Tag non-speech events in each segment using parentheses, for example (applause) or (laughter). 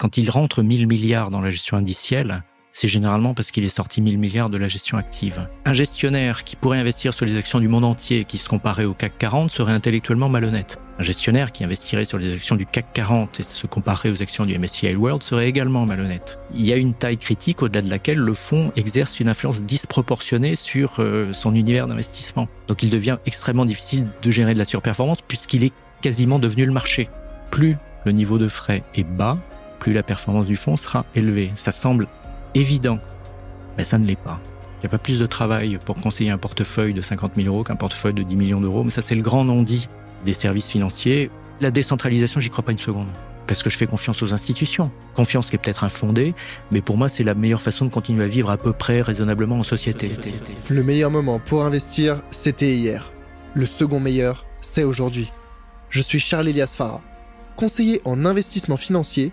Quand il rentre 1000 milliards dans la gestion indicielle, c'est généralement parce qu'il est sorti 1000 milliards de la gestion active. Un gestionnaire qui pourrait investir sur les actions du monde entier qui se comparait au CAC 40 serait intellectuellement malhonnête. Un gestionnaire qui investirait sur les actions du CAC 40 et se comparait aux actions du MSCI World serait également malhonnête. Il y a une taille critique au-delà de laquelle le fonds exerce une influence disproportionnée sur euh, son univers d'investissement. Donc il devient extrêmement difficile de gérer de la surperformance puisqu'il est quasiment devenu le marché. Plus le niveau de frais est bas, plus la performance du fonds sera élevée. Ça semble évident, mais ça ne l'est pas. Il n'y a pas plus de travail pour conseiller un portefeuille de 50 000 euros qu'un portefeuille de 10 millions d'euros, mais ça c'est le grand non-dit des services financiers. La décentralisation, j'y crois pas une seconde. Parce que je fais confiance aux institutions. Confiance qui est peut-être infondée, mais pour moi, c'est la meilleure façon de continuer à vivre à peu près raisonnablement en société. Le meilleur moment pour investir, c'était hier. Le second meilleur, c'est aujourd'hui. Je suis Charles Elias Farah, conseiller en investissement financier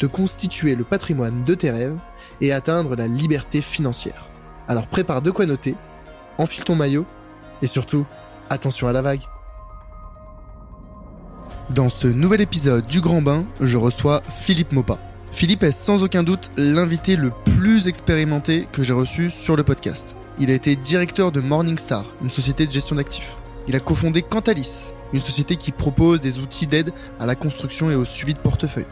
de constituer le patrimoine de tes rêves et atteindre la liberté financière. Alors prépare de quoi noter, enfile ton maillot et surtout, attention à la vague. Dans ce nouvel épisode du Grand Bain, je reçois Philippe Mopa. Philippe est sans aucun doute l'invité le plus expérimenté que j'ai reçu sur le podcast. Il a été directeur de Morningstar, une société de gestion d'actifs. Il a cofondé Cantalis, une société qui propose des outils d'aide à la construction et au suivi de portefeuille.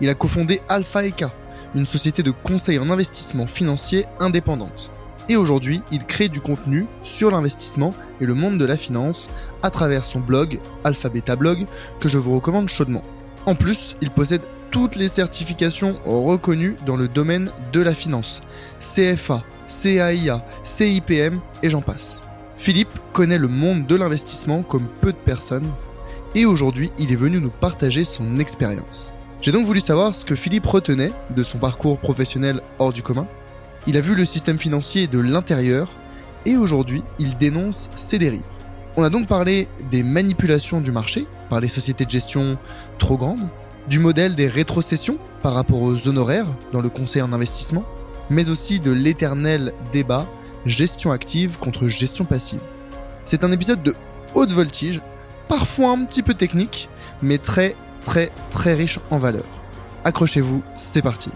Il a cofondé Alpha Eka, une société de conseil en investissement financier indépendante. Et aujourd'hui, il crée du contenu sur l'investissement et le monde de la finance à travers son blog Alpha Beta Blog que je vous recommande chaudement. En plus, il possède toutes les certifications reconnues dans le domaine de la finance. CFA, CAIA, CIPM et j'en passe. Philippe connaît le monde de l'investissement comme peu de personnes et aujourd'hui il est venu nous partager son expérience. J'ai donc voulu savoir ce que Philippe retenait de son parcours professionnel hors du commun. Il a vu le système financier de l'intérieur et aujourd'hui, il dénonce ses dérives. On a donc parlé des manipulations du marché par les sociétés de gestion trop grandes, du modèle des rétrocessions par rapport aux honoraires dans le conseil en investissement, mais aussi de l'éternel débat gestion active contre gestion passive. C'est un épisode de haute voltige, parfois un petit peu technique, mais très très très riche en valeur. Accrochez-vous, c'est parti.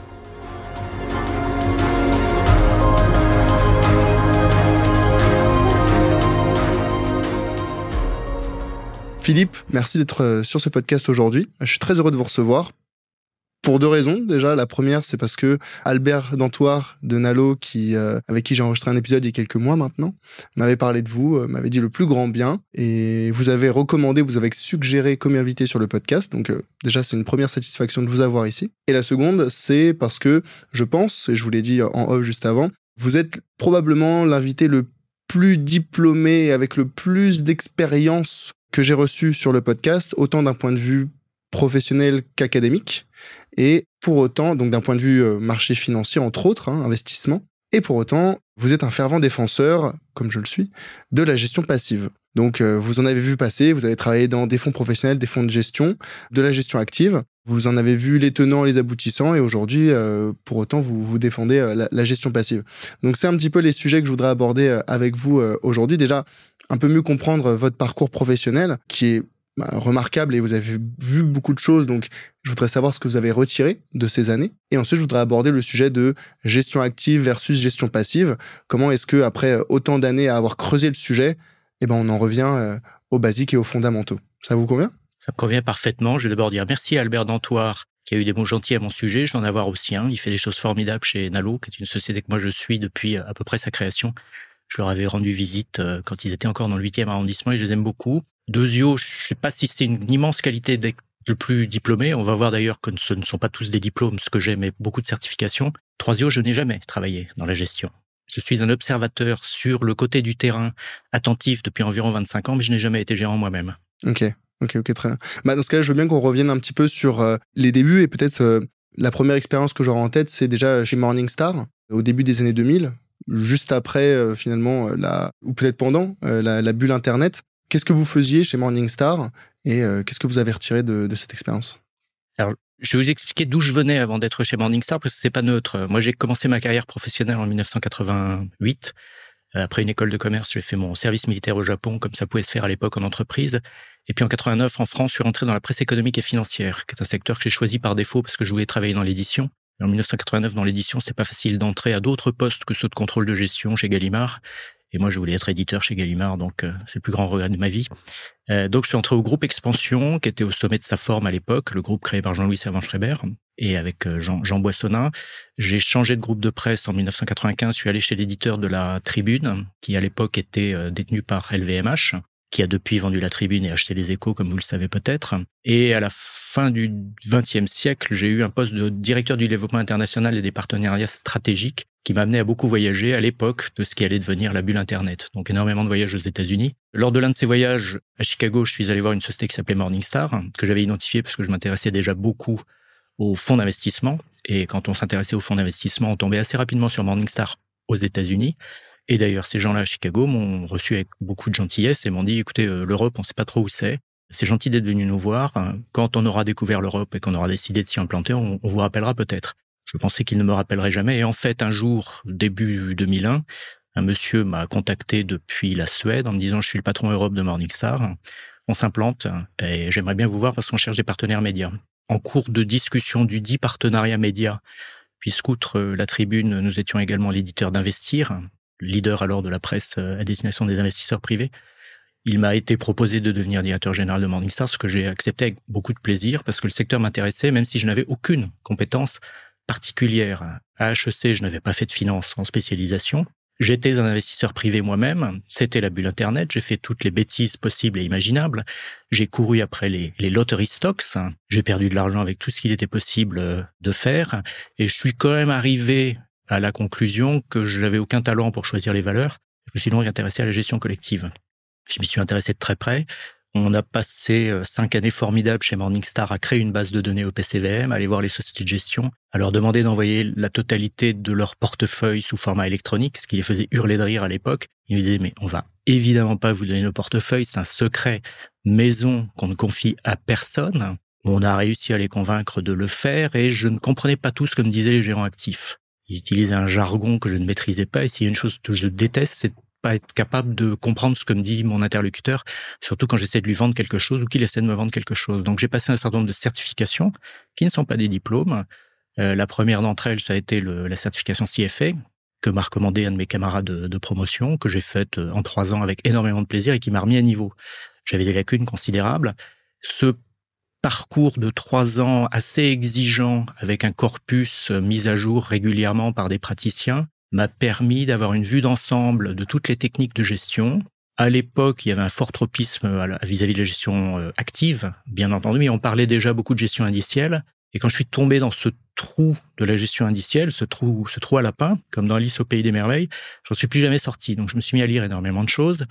Philippe, merci d'être euh, sur ce podcast aujourd'hui. Je suis très heureux de vous recevoir pour deux raisons. Déjà, la première, c'est parce que Albert Dantoir de Nalo, qui, euh, avec qui j'ai enregistré un épisode il y a quelques mois maintenant, m'avait parlé de vous, euh, m'avait dit le plus grand bien, et vous avez recommandé, vous avez suggéré comme invité sur le podcast. Donc euh, déjà, c'est une première satisfaction de vous avoir ici. Et la seconde, c'est parce que je pense, et je vous l'ai dit en off juste avant, vous êtes probablement l'invité le plus diplômé, avec le plus d'expérience que j'ai reçu sur le podcast, autant d'un point de vue professionnel qu'académique. Et pour autant, donc d'un point de vue euh, marché financier, entre autres, hein, investissement, et pour autant, vous êtes un fervent défenseur, comme je le suis, de la gestion passive. Donc, euh, vous en avez vu passer, vous avez travaillé dans des fonds professionnels, des fonds de gestion, de la gestion active. Vous en avez vu les tenants, les aboutissants, et aujourd'hui, euh, pour autant, vous, vous défendez la, la, gestion passive. Donc, c'est un petit peu les sujets que je voudrais aborder avec vous aujourd'hui. Déjà, un peu mieux comprendre votre parcours professionnel, qui est bah, remarquable et vous avez vu beaucoup de choses. Donc, je voudrais savoir ce que vous avez retiré de ces années. Et ensuite, je voudrais aborder le sujet de gestion active versus gestion passive. Comment est-ce que, après autant d'années à avoir creusé le sujet, eh ben, on en revient euh, aux basiques et aux fondamentaux? Ça vous convient? Ça me convient parfaitement. Je vais d'abord dire merci à Albert Dantoir qui a eu des mots gentils à mon sujet. Je vais en avoir aussi un. Il fait des choses formidables chez Nalo, qui est une société que moi je suis depuis à peu près sa création. Je leur avais rendu visite euh, quand ils étaient encore dans le 8e arrondissement et je les aime beaucoup. Deuxio, je sais pas si c'est une immense qualité d'être le plus diplômé. On va voir d'ailleurs que ce ne sont pas tous des diplômes, ce que j'ai, mais beaucoup de certifications. Troisio, je n'ai jamais travaillé dans la gestion. Je suis un observateur sur le côté du terrain, attentif depuis environ 25 ans, mais je n'ai jamais été gérant moi-même. Ok, ok, ok, très bien. Bah, dans ce cas-là, je veux bien qu'on revienne un petit peu sur euh, les débuts et peut-être euh, La première expérience que j'aurai en tête, c'est déjà chez Morningstar, au début des années 2000, juste après euh, finalement la ou peut-être pendant la, bulle internet. Qu'est-ce que vous faisiez chez Morningstar et qu'est-ce que vous avez retiré de, cette expérience? Alors, je vais vous expliquer d'où je venais avant d'être chez Morningstar parce que c'est pas neutre. Moi, j'ai commencé ma carrière professionnelle en 1988. Après une école de commerce, j'ai fait mon service militaire au Japon, comme ça pouvait se faire à l'époque en entreprise. Et puis en 89, en France, je suis rentré dans la presse économique et financière, qui est un secteur que j'ai choisi par défaut parce que je voulais travailler dans l'édition. En 1989, dans l'édition, c'est pas facile d'entrer à d'autres postes que ceux de contrôle de gestion chez Gallimard. Et moi, je voulais être éditeur chez Gallimard, donc euh, c'est le plus grand regret de ma vie. Euh, donc, je suis entré au groupe Expansion, qui était au sommet de sa forme à l'époque, le groupe créé par Jean-Louis Servan-Schreiber et avec euh, Jean, Jean Boissonnin. J'ai changé de groupe de presse en 1995. Je suis allé chez l'éditeur de la Tribune, qui à l'époque était détenu par LVMH qui a depuis vendu la tribune et acheté les échos, comme vous le savez peut-être. Et à la fin du XXe siècle, j'ai eu un poste de directeur du développement international et des partenariats stratégiques qui m'a amené à beaucoup voyager à l'époque de ce qui allait devenir la bulle Internet. Donc énormément de voyages aux États-Unis. Lors de l'un de ces voyages à Chicago, je suis allé voir une société qui s'appelait Morningstar, que j'avais identifiée parce que je m'intéressais déjà beaucoup aux fonds d'investissement. Et quand on s'intéressait aux fonds d'investissement, on tombait assez rapidement sur Morningstar aux États-Unis. Et d'ailleurs, ces gens-là à Chicago m'ont reçu avec beaucoup de gentillesse et m'ont dit, écoutez, euh, l'Europe, on ne sait pas trop où c'est. C'est gentil d'être venu nous voir. Quand on aura découvert l'Europe et qu'on aura décidé de s'y implanter, on, vous rappellera peut-être. Je pensais qu'il ne me rappellerait jamais. Et en fait, un jour, début 2001, un monsieur m'a contacté depuis la Suède en me disant, je suis le patron Europe de Morningstar. On s'implante et j'aimerais bien vous voir parce qu'on cherche des partenaires médias. En cours de discussion du dit partenariat média, puisqu'outre la tribune, nous étions également l'éditeur d'Investir, leader alors de la presse à destination des investisseurs privés. Il m'a été proposé de devenir directeur général de Morningstar, ce que j'ai accepté avec beaucoup de plaisir parce que le secteur m'intéressait, même si je n'avais aucune compétence particulière. À HEC, je n'avais pas fait de finance en spécialisation. J'étais un investisseur privé moi-même. C'était la bulle Internet. J'ai fait toutes les bêtises possibles et imaginables. J'ai couru après les, les lottery stocks. J'ai perdu de l'argent avec tout ce qu'il était possible euh, de faire. Et je suis quand même arrivé à la conclusion que je n'avais aucun talent pour choisir les valeurs. Je me suis donc intéressé à la gestion collective. Je m'y suis intéressé de très près. On a passé euh, cinq années formidables chez Morningstar à créer une base de données au PCVM, à aller voir les sociétés de gestion, à leur demander d'envoyer la totalité de leur portefeuille sous format électronique, ce qui les faisait hurler de rire à l'époque. Ils me disaient, mais on va évidemment pas vous donner nos portefeuilles, c'est un secret maison qu'on ne confie à personne. On a réussi à les convaincre de le faire et je ne comprenais pas tout ce que me disaient les gérants actifs. Ils utilisaient un jargon que je ne maîtrisais pas. Et s'il y a une chose que je déteste, c'est pas être capable de comprendre ce que me dit mon interlocuteur, surtout quand j'essaie de lui vendre quelque chose ou qu'il essaie de me vendre quelque chose. Donc j'ai passé un certain nombre de certifications qui ne sont pas des diplômes. Euh, la première d'entre elles, ça a été la certification CFA que m'a recommandé un de mes camarades de, de promotion, que j'ai faite euh, en trois ans avec énormément de plaisir et qui m'a remis à niveau. J'avais des lacunes considérables. Ce parcours de trois ans assez exigeant avec un corpus euh, mis à jour régulièrement par des praticiens m'a permis d'avoir une vue d'ensemble de toutes les techniques de gestion. À l'époque, il y avait un fort tropisme vis-à-vis de la gestion euh, active, bien entendu, mais on parlait déjà beaucoup de gestion indicielle. Et quand je suis tombé dans ce trou de la gestion indicielle, ce trou, ce trou à lapin, comme dans Alice au pays des merveilles, j'en suis plus jamais sorti. Donc je me suis mis à lire énormément de choses.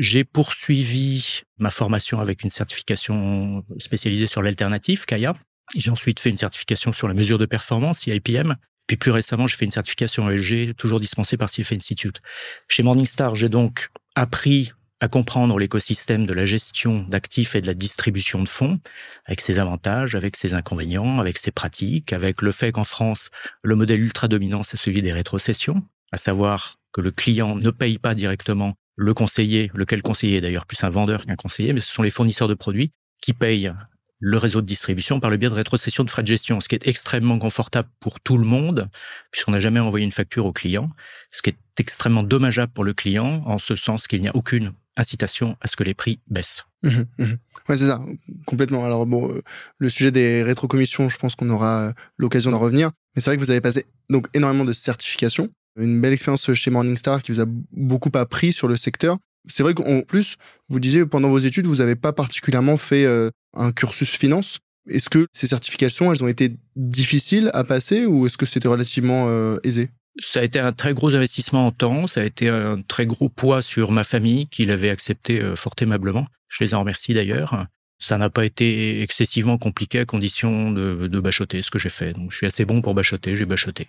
J'ai poursuivi ma formation avec une certification spécialisée sur l'alternative, Kaya. J'ai ensuite fait une certification sur la mesure de performance, IPM. Puis plus récemment, j'ai fait une certification ESG, toujours dispensée par CFA Institute. Chez Morningstar, j'ai donc appris à comprendre l'écosystème de la gestion d'actifs et de la distribution de fonds, avec ses avantages, avec ses inconvénients, avec ses pratiques, avec le fait qu'en France, le modèle ultra dominant, c'est celui des rétrocessions, à savoir que le client ne paye pas directement le conseiller, lequel conseiller est d'ailleurs plus un vendeur qu'un conseiller, mais ce sont les fournisseurs de produits qui payent le réseau de distribution par le biais de rétrocession de frais de gestion, ce qui est extrêmement confortable pour tout le monde, puisqu'on n'a jamais envoyé une facture au client, ce qui est extrêmement dommageable pour le client, en ce sens qu'il n'y a aucune incitation à ce que les prix baissent. Mmh, mmh. Ouais, c'est ça, complètement. Alors bon, euh, le sujet des rétrocommissions, je pense qu'on aura euh, l'occasion d'en revenir. Mais c'est vrai que vous avez passé donc énormément de certifications, une belle expérience chez Morningstar qui vous a beaucoup appris sur le secteur. C'est vrai qu'en plus, vous disiez pendant vos études, vous n'avez pas particulièrement fait euh, un cursus finance. Est-ce que ces certifications, elles ont été difficiles à passer ou est-ce que c'était relativement aisé? Ça a été un très gros investissement en temps, ça a été un très gros poids sur ma famille qui l'avait accepté euh, fort aimablement. Je les en remercie d'ailleurs. Ça n'a pas été excessivement compliqué à condition de, de bachoter ce que j'ai fait. Donc je suis assez bon pour bachoter, j'ai bachoté.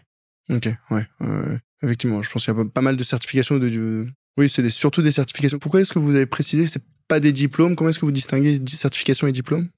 Ok, ouais. effectivement, je pense qu'il y a pas mal de certifications. De, Oui, c'est surtout des certifications. Pourquoi est-ce que vous avez précisé que c'est pas des diplômes? Comment est-ce que vous distinguez certification et diplôme?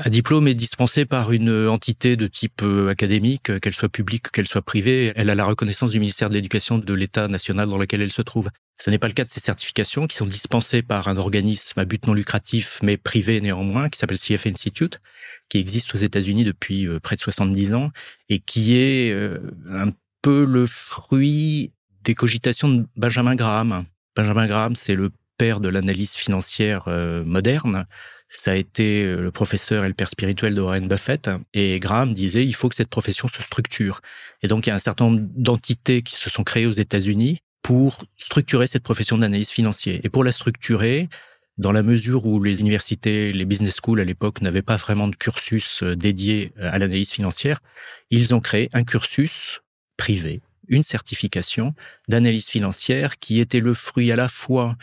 Un diplôme est dispensé par une entité de type euh, académique, qu'elle soit publique, qu'elle soit privée. Elle a la reconnaissance du ministère de l'Éducation de l'État national dans lequel elle se trouve. Ce n'est pas le cas de ces certifications qui sont dispensées par un organisme à but non lucratif, mais privé néanmoins, qui s'appelle CF Institute, qui existe aux États-Unis depuis euh, près de 70 ans et qui est euh, un peu le fruit des cogitations de Benjamin Graham. Benjamin Graham, c'est le père de l'analyse financière moderne ça a été euh, le professeur et le père spirituel de Warren Buffett. Et Graham disait, il faut que cette profession se structure. Et donc, il y a un certain nombre d'entités qui se sont créées aux États-Unis pour structurer cette profession d'analyse financière. Et pour la structurer, dans la mesure où les universités, les business schools à l'époque n'avaient pas vraiment de cursus euh, dédié euh, à l'analyse financière, ils ont créé un cursus privé, une certification d'analyse financière qui était le fruit à la fois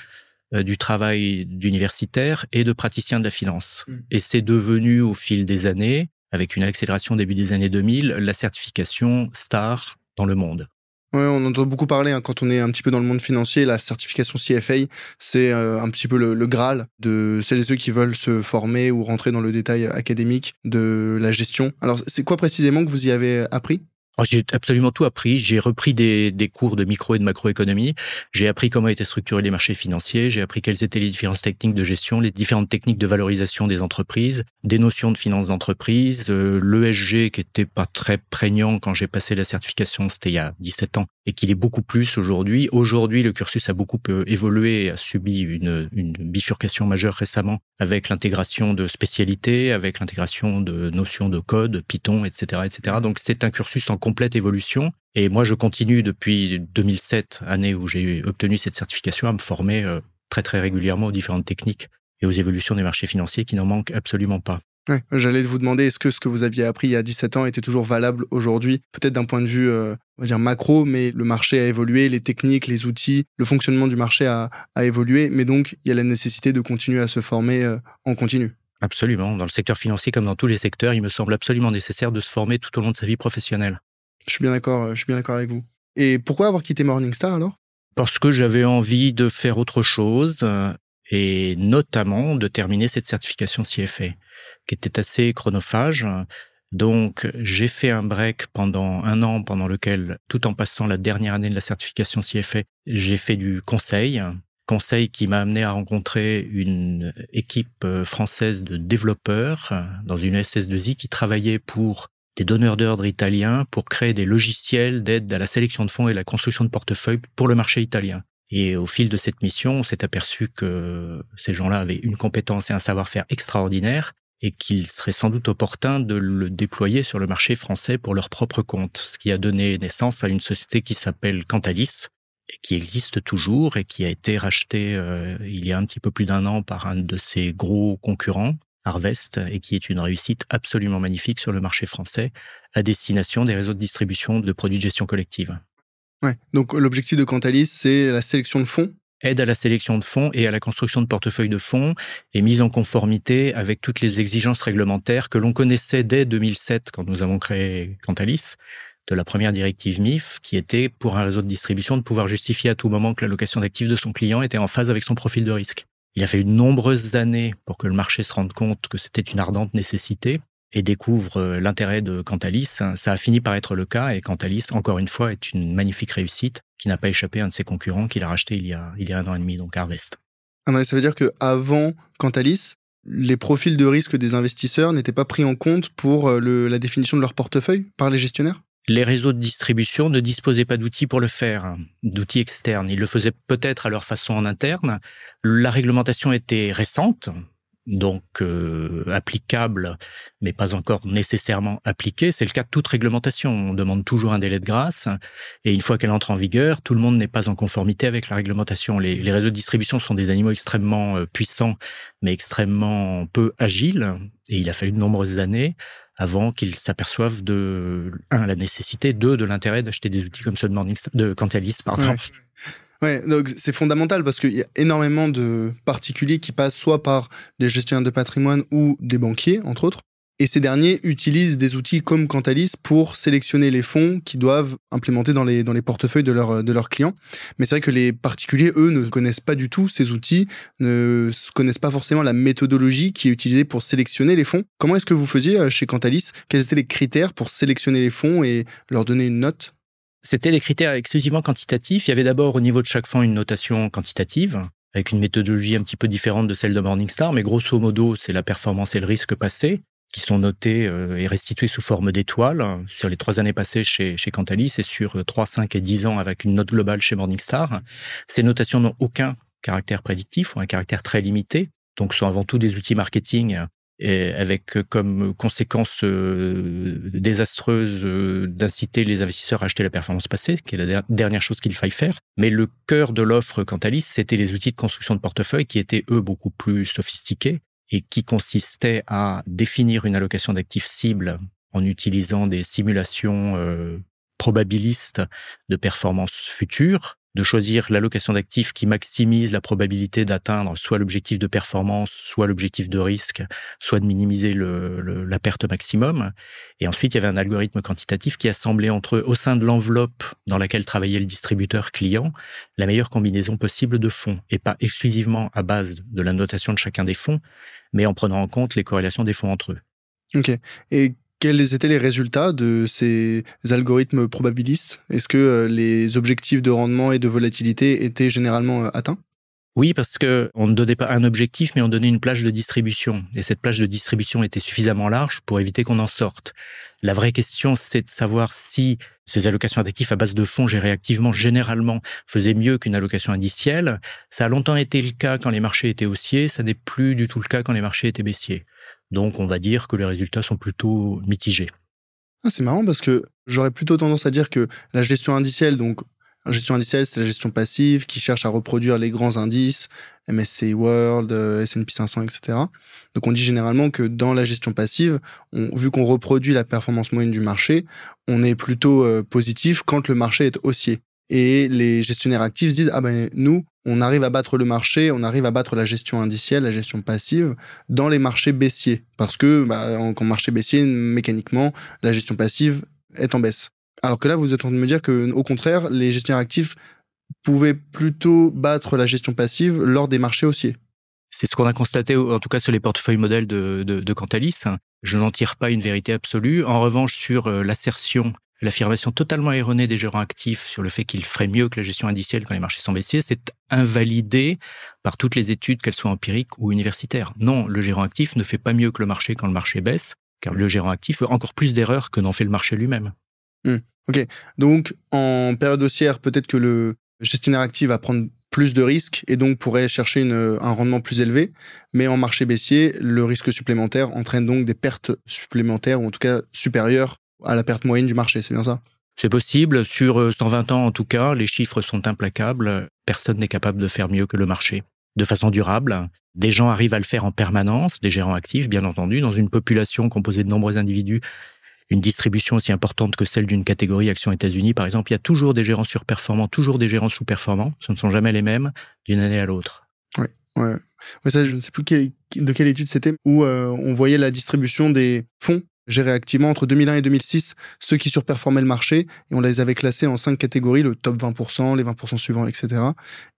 euh, du travail d'universitaire et de praticien de la finance. Mm. Et c'est devenu au fil des années, avec une accélération au début des années 2000, la certification STAR dans le monde. Ouais, on entend beaucoup parler hein, quand on est un petit peu dans le monde financier. La certification CFA, c'est euh, un petit peu le, le, Graal de celles et ceux qui veulent se former ou rentrer dans le détail académique de la gestion. Alors, c'est quoi précisément que vous y avez appris? J'ai absolument tout appris. J'ai repris des, des, cours de micro et de macroéconomie. J'ai appris comment étaient structurés les marchés financiers. J'ai appris quelles étaient les différentes techniques de gestion, les différentes techniques de valorisation des entreprises, des notions de finance d'entreprise, euh, l'ESG qui était pas très prégnant quand j'ai passé la certification, c'était il y a 17 ans, et qu'il est beaucoup plus aujourd'hui. Aujourd'hui, le cursus a beaucoup euh, évolué a subi une, une bifurcation majeure récemment avec l'intégration de spécialités, avec l'intégration de notions de code, Python, etc., etc. Donc c'est un cursus en complète évolution. Et moi, je continue depuis 2007, année où j'ai obtenu cette certification, à me former euh, très très régulièrement aux différentes techniques et aux évolutions des marchés financiers qui n'en manquent absolument pas. Ouais, J'allais vous demander, est-ce que ce que vous aviez appris il y a 17 ans était toujours valable aujourd'hui? Peut-être d'un point de vue, euh, on va dire macro, mais le marché a évolué, les techniques, les outils, le fonctionnement du marché a, a évolué, mais donc il y a la nécessité de continuer à se former euh, en continu. Absolument. Dans le secteur financier comme dans tous les secteurs, il me semble absolument nécessaire de se former tout au long de sa vie professionnelle. Je suis bien d'accord, euh, je suis bien d'accord avec vous. Et pourquoi avoir quitté Morningstar alors? Parce que j'avais envie de faire autre chose et notamment de terminer cette certification CFA qui était assez chronophage. Donc, j'ai fait un break pendant un an, pendant lequel, tout en passant la dernière année de la certification CFA, j'ai fait du conseil. Conseil qui m'a amené à rencontrer une équipe euh, française de développeurs euh, dans une SS2I qui travaillait pour des donneurs d'ordre italiens pour créer des logiciels d'aide à la sélection de fonds et la construction de portefeuilles pour le marché italien. Et au fil de cette mission, on s'est aperçu que ces gens-là avaient une compétence et un savoir-faire extraordinaire et qu'il serait sans doute opportun de le déployer sur le marché français pour leur propre compte, ce qui a donné naissance à une société qui s'appelle Cantalis, et qui existe toujours et qui a été rachetée euh, il y a un petit peu plus d'un an par un de ses gros concurrents, Harvest, et qui est une réussite absolument magnifique sur le marché français à destination des réseaux de distribution de produits de gestion collective. Donc l'objectif de Cantalis, c'est la sélection de fonds. Aide à la sélection de fonds et à la construction de portefeuilles de fonds et mise en conformité avec toutes les exigences réglementaires que l'on connaissait dès 2007 quand nous avons créé Cantalis, de la première directive MIF, qui était pour un réseau de distribution de pouvoir justifier à tout moment que l'allocation d'actifs de son client était en phase avec son profil de risque. Il a fallu de nombreuses années pour que le marché se rende compte que c'était une ardente nécessité et découvre euh, l'intérêt de Cantalis. Ça a fini par être le cas et Cantalis, encore une fois, est une magnifique réussite qui n'a pas échappé à un de ses concurrents qu'il a racheté il y a, il y a un an et demi, donc Harvest. Ah ça veut dire qu'avant Cantalis, les profils de risque des investisseurs n'étaient pas pris en compte pour euh, la définition de leur portefeuille par les gestionnaires? Les réseaux de distribution ne disposaient pas d'outils pour le faire, d'outils externes. Ils le faisaient peut-être à leur façon en interne. La réglementation était récente, donc euh, applicable, mais pas encore nécessairement appliquée. C'est le cas de toute réglementation. On demande toujours un délai de grâce, et une fois qu'elle entre en vigueur, tout le monde n'est pas en conformité avec la réglementation. Les, les, réseaux de distribution sont des animaux extrêmement euh, puissants, mais extrêmement peu agiles, et il a fallu de nombreuses années avant qu'ils s'aperçoivent de un la nécessité, deux de l'intérêt d'acheter des outils comme ceux de de Cantalis, pardon. Ouais, (laughs) donc c'est fondamental parce qu'il y a énormément de particuliers qui passent soit par des gestionnaires de patrimoine ou des banquiers, entre autres. Et ces derniers utilisent des outils comme Cantalis pour sélectionner les fonds qu'ils doivent implémenter dans les, dans les portefeuilles de, leur, de leurs clients. Mais c'est vrai que les particuliers, eux, ne connaissent pas du tout ces outils, ne connaissent pas forcément la méthodologie qui est utilisée pour sélectionner les fonds. Comment est-ce que vous faisiez euh, chez Cantalis? Quels étaient les critères pour sélectionner les fonds et leur donner une note? C'était des critères exclusivement quantitatifs. Il y avait d'abord au niveau de chaque fonds une notation quantitative avec une méthodologie un petit peu différente de celle de Morningstar, mais grosso modo, c'est la performance et le risque passé qui sont notés euh, et restitués sous forme d'étoiles sur les trois années passées chez, chez Cantalis et sur 3, 5 et 10 ans avec une note globale chez Morningstar. Ces notations n'ont aucun caractère prédictif ou un caractère très limité, donc sont avant tout des outils marketing et avec comme conséquence euh, désastreuse euh, d'inciter les investisseurs à acheter la performance passée, qui est la dernière chose qu'il faille faire. Mais le cœur de l'offre Cantalis, c'était les outils de construction de portefeuille qui étaient eux beaucoup plus sophistiqués et qui consistait à définir une allocation d'actifs cibles en utilisant des simulations euh, probabilistes de performance future, de choisir l'allocation d'actifs qui maximise la probabilité d'atteindre soit l'objectif de performance, soit l'objectif de risque, soit de minimiser la perte maximum. Et ensuite, il y avait un algorithme quantitatif qui assemblait entre eux, au sein de l'enveloppe dans laquelle travaillait le distributeur client, la meilleure combinaison possible de fonds, et pas exclusivement à base de la notation de chacun des fonds, mais en prenant en compte les corrélations des fonds entre eux. Ok. Et quels étaient les résultats de ces algorithmes probabilistes? Est-ce que euh, les objectifs de rendement et de volatilité étaient généralement euh, atteints? Oui, parce que on ne donnait pas un objectif, mais on donnait une plage de distribution. Et cette plage de distribution était suffisamment large pour éviter qu'on en sorte. La vraie question, c'est de savoir si ces allocations d'actifs à base de fonds gérés activement, généralement, faisaient mieux qu'une allocation indicielle. Ça a longtemps été le cas quand les marchés étaient haussiers, ça n'est plus du tout le cas quand les marchés étaient baissiers. Donc, on va dire que les résultats sont plutôt mitigés. Ah, c'est marrant parce que j'aurais plutôt tendance à dire que la gestion indicielle, donc la gestion indicielle, c'est la gestion passive qui cherche à reproduire les grands indices, MSCI World, S&P 500, etc. Donc on dit généralement que dans la gestion passive, vu qu'on reproduit la performance moyenne du marché, on est plutôt euh, positif quand le marché est haussier. Et les gestionnaires actifs se disent ah ben nous on arrive à battre le marché, on arrive à battre la gestion indicielle, la gestion passive dans les marchés baissiers parce que bah, en, marché baissier mécaniquement la gestion passive est en baisse. Alors que là, vous êtes en train de me dire que, au contraire, les gestionnaires actifs pouvaient plutôt battre la gestion passive lors des marchés haussiers. C'est ce qu'on a constaté, en tout cas sur les portefeuilles modèles de, de, Cantalis. Je n'en tire pas une vérité absolue. En revanche, sur euh, l'assertion, l'affirmation totalement erronée des gérants actifs sur le fait qu'ils feraient mieux que la gestion indicielle quand les marchés sont baissiers, c'est invalidé par toutes les études, qu'elles soient empiriques ou universitaires. Non, le gérant actif ne fait pas mieux que le marché quand le marché baisse, car le gérant actif fait encore plus d'erreurs que n'en fait le marché lui-même. Hmm. Ok, donc en période haussière, peut-être que le gestionnaire actif va prendre plus de risques et donc pourrait chercher un rendement plus élevé. Mais en marché baissier, le risque supplémentaire entraîne donc des pertes supplémentaires ou en tout cas supérieures à la perte moyenne du marché. C'est bien ça? C'est possible. Sur 120 euh, ans, en tout cas, les chiffres sont implacables. Personne n'est capable de faire mieux que le marché. De façon durable, des gens arrivent à le faire en permanence, des gérants actifs, bien entendu, dans une population composée de nombreux individus une distribution aussi importante que celle d'une catégorie action États-Unis, par exemple, il y a toujours des gérants surperformants, toujours des gérants sous-performants. Ce ne sont jamais les mêmes d'une année à l'autre. Oui, ouais. ouais ça, je ne sais plus de quelle étude c'était, où euh, on voyait la distribution des fonds gérés activement entre 2001 et 2006, ceux qui surperformaient le marché, et on les avait classés en cinq catégories, le top 20%, les 20% suivants, etc.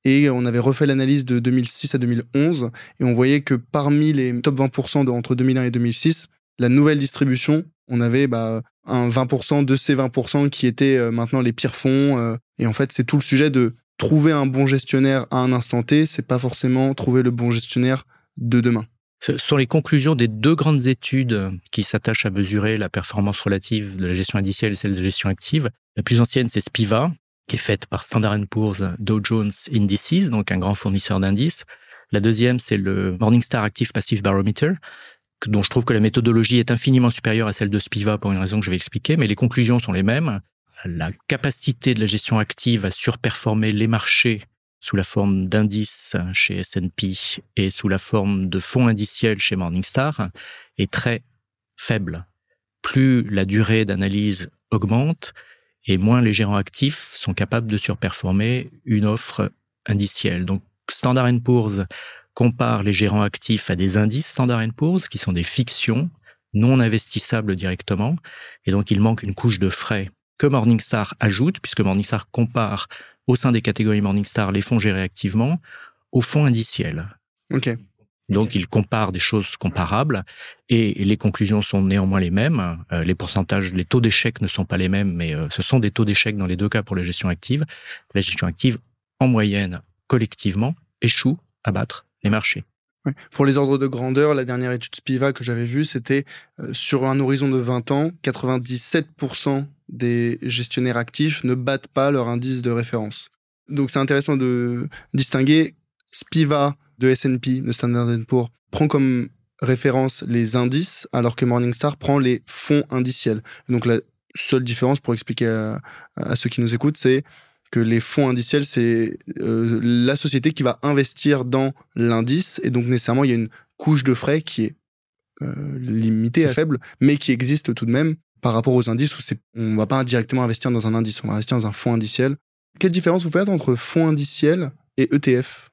Et on avait refait l'analyse de 2006 à 2011, et on voyait que parmi les top 20% de, entre 2001 et 2006, la nouvelle distribution on avait bah, un 20% de ces 20% qui étaient euh, maintenant les pires fonds. Euh, et en fait, c'est tout le sujet de trouver un bon gestionnaire à un instant T. C'est pas forcément trouver le bon gestionnaire de demain. Ce sont les conclusions des deux grandes études qui s'attachent à mesurer la performance relative de la gestion indicielle et celle de la gestion active. La plus ancienne, c'est Spiva, qui est faite par Standard Poor's Dow Jones Indices, donc un grand fournisseur d'indices. La deuxième, c'est le Morningstar Active Passive Barometer, dont je trouve que la méthodologie est infiniment supérieure à celle de Spiva pour une raison que je vais expliquer, mais les conclusions sont les mêmes. La capacité de la gestion active à surperformer les marchés sous la forme d'indices chez S&P et sous la forme de fonds indiciels chez Morningstar est très faible. Plus la durée d'analyse augmente et moins les gérants actifs sont capables de surperformer une offre indicielle. Donc Standard Poor's compare les gérants actifs à des indices Standard Poor's qui sont des fictions non investissables directement et donc il manque une couche de frais que Morningstar ajoute puisque Morningstar compare au sein des catégories Morningstar les fonds gérés activement aux fonds indiciels. OK. Donc, il compare des choses comparables et les conclusions sont néanmoins les mêmes. Euh, les pourcentages, les taux d'échec ne sont pas les mêmes, mais euh, ce sont des taux d'échec dans les deux cas pour la gestion active. La gestion active, en moyenne, collectivement, échoue à battre les marchés. Pour les ordres de grandeur, la dernière étude Spiva que j'avais vue, c'était euh, sur un horizon de 20 ans, 97% des gestionnaires actifs ne battent pas leur indice de référence. Donc c'est intéressant de distinguer Spiva de S&P, de Standard Poor's, prend comme référence les indices, alors que Morningstar prend les fonds indiciels. donc la seule différence pour expliquer à, ceux qui nous écoutent, c'est que les fonds indiciels, c'est euh, la société qui va investir dans l'indice, et donc nécessairement, il y a une couche de frais qui est euh, limitée, faible, mais qui existe tout de même par rapport aux indices où c'est, on va pas directement investir dans un indice, on va investir dans un fonds indiciel. Quelle différence vous faites entre fonds indiciels et ETF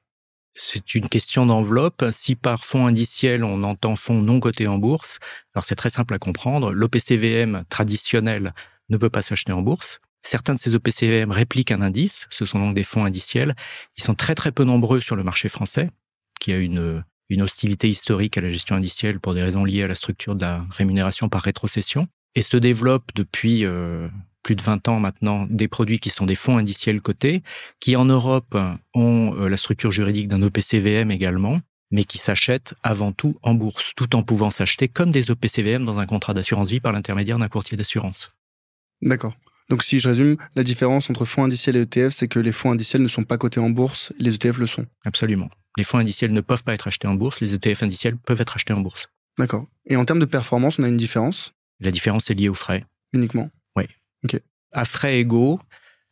c'est une question d'enveloppe. Si par fonds indiciel, on entend fonds non cotés en bourse, alors c'est très simple à comprendre. L'OPCVM traditionnel ne peut pas s'acheter en bourse. Certains de ces OPCVM répliquent un indice. Ce sont donc des fonds indiciels. Ils sont très très peu nombreux sur le marché français, qui a une, une hostilité historique à la gestion indicielle pour des raisons liées à la structure de la rémunération par rétrocession et se développe depuis euh, plus de 20 ans maintenant des produits qui sont des fonds indiciels cotés, qui en Europe ont euh, la structure juridique d'un OPCVM également, mais qui s'achètent avant tout en bourse, tout en pouvant s'acheter comme des OPCVM dans un contrat d'assurance vie par l'intermédiaire d'un courtier d'assurance. D'accord. Donc si je résume, la différence entre fonds indiciels et ETF, c'est que les fonds indiciels ne sont pas cotés en bourse, les ETF le sont. Absolument. Les fonds indiciels ne peuvent pas être achetés en bourse, les ETF indiciels peuvent être achetés en bourse. D'accord. Et en termes de performance, on a une différence? La différence est liée aux frais. Uniquement à frais égaux,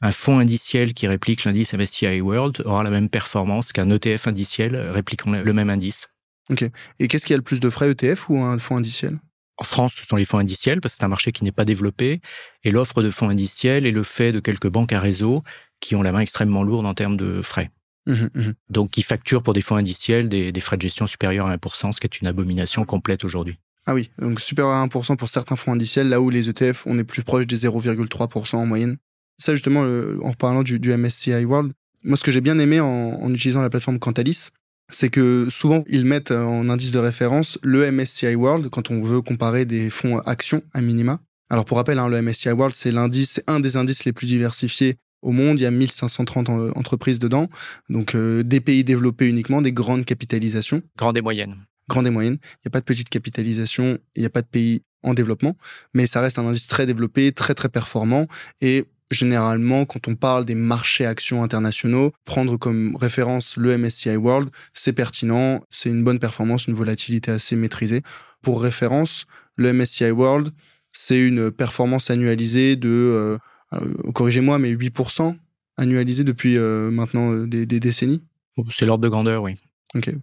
un fonds indiciel qui réplique l'indice MSCI World aura la même performance qu'un ETF indiciel répliquant le même indice. Ok. Et qu'est-ce qui a le plus de frais, ETF ou un fonds indiciel? En France, ce sont les fonds indiciels parce que c'est un marché qui n'est pas développé. Et l'offre de fonds indiciels est le fait de quelques banques à réseau qui ont la main extrêmement lourde en termes de frais. Mmh mmh Donc, qui facturent pour des fonds indiciels des, des frais de gestion supérieurs à 1%, ce qui est une abomination complète aujourd'hui. Ah oui, donc supérieur à 1% pour certains fonds indiciels, là où les ETF, on est plus proche des 0,3% en moyenne. Ça, justement, en parlant du, MSCI World, moi, ce que j'ai bien aimé en, utilisant la plateforme Cantalis, c'est que souvent, ils mettent en indice de référence le MSCI World quand on veut comparer des fonds actions à minima. Alors, pour rappel, hein, le MSCI World, c'est l'indice, un des indices les plus diversifiés au monde. Il y a 1530 entreprises dedans. Donc, euh, des pays développés uniquement, des grandes capitalisations. Grandes et moyennes grande et moyenne. Il n'y a pas de petite capitalisation, il n'y a pas de pays en développement, mais ça reste un indice très développé, très très performant et généralement, quand on parle des marchés actions internationaux, prendre comme référence le MSCI World, c'est pertinent, c'est une bonne performance, une volatilité assez maîtrisée. Pour référence, le MSCI World, c'est une performance annualisée de, euh, euh, corrigez-moi, mais 8% annualisée depuis euh, maintenant des décennies. C'est l'ordre de grandeur, oui.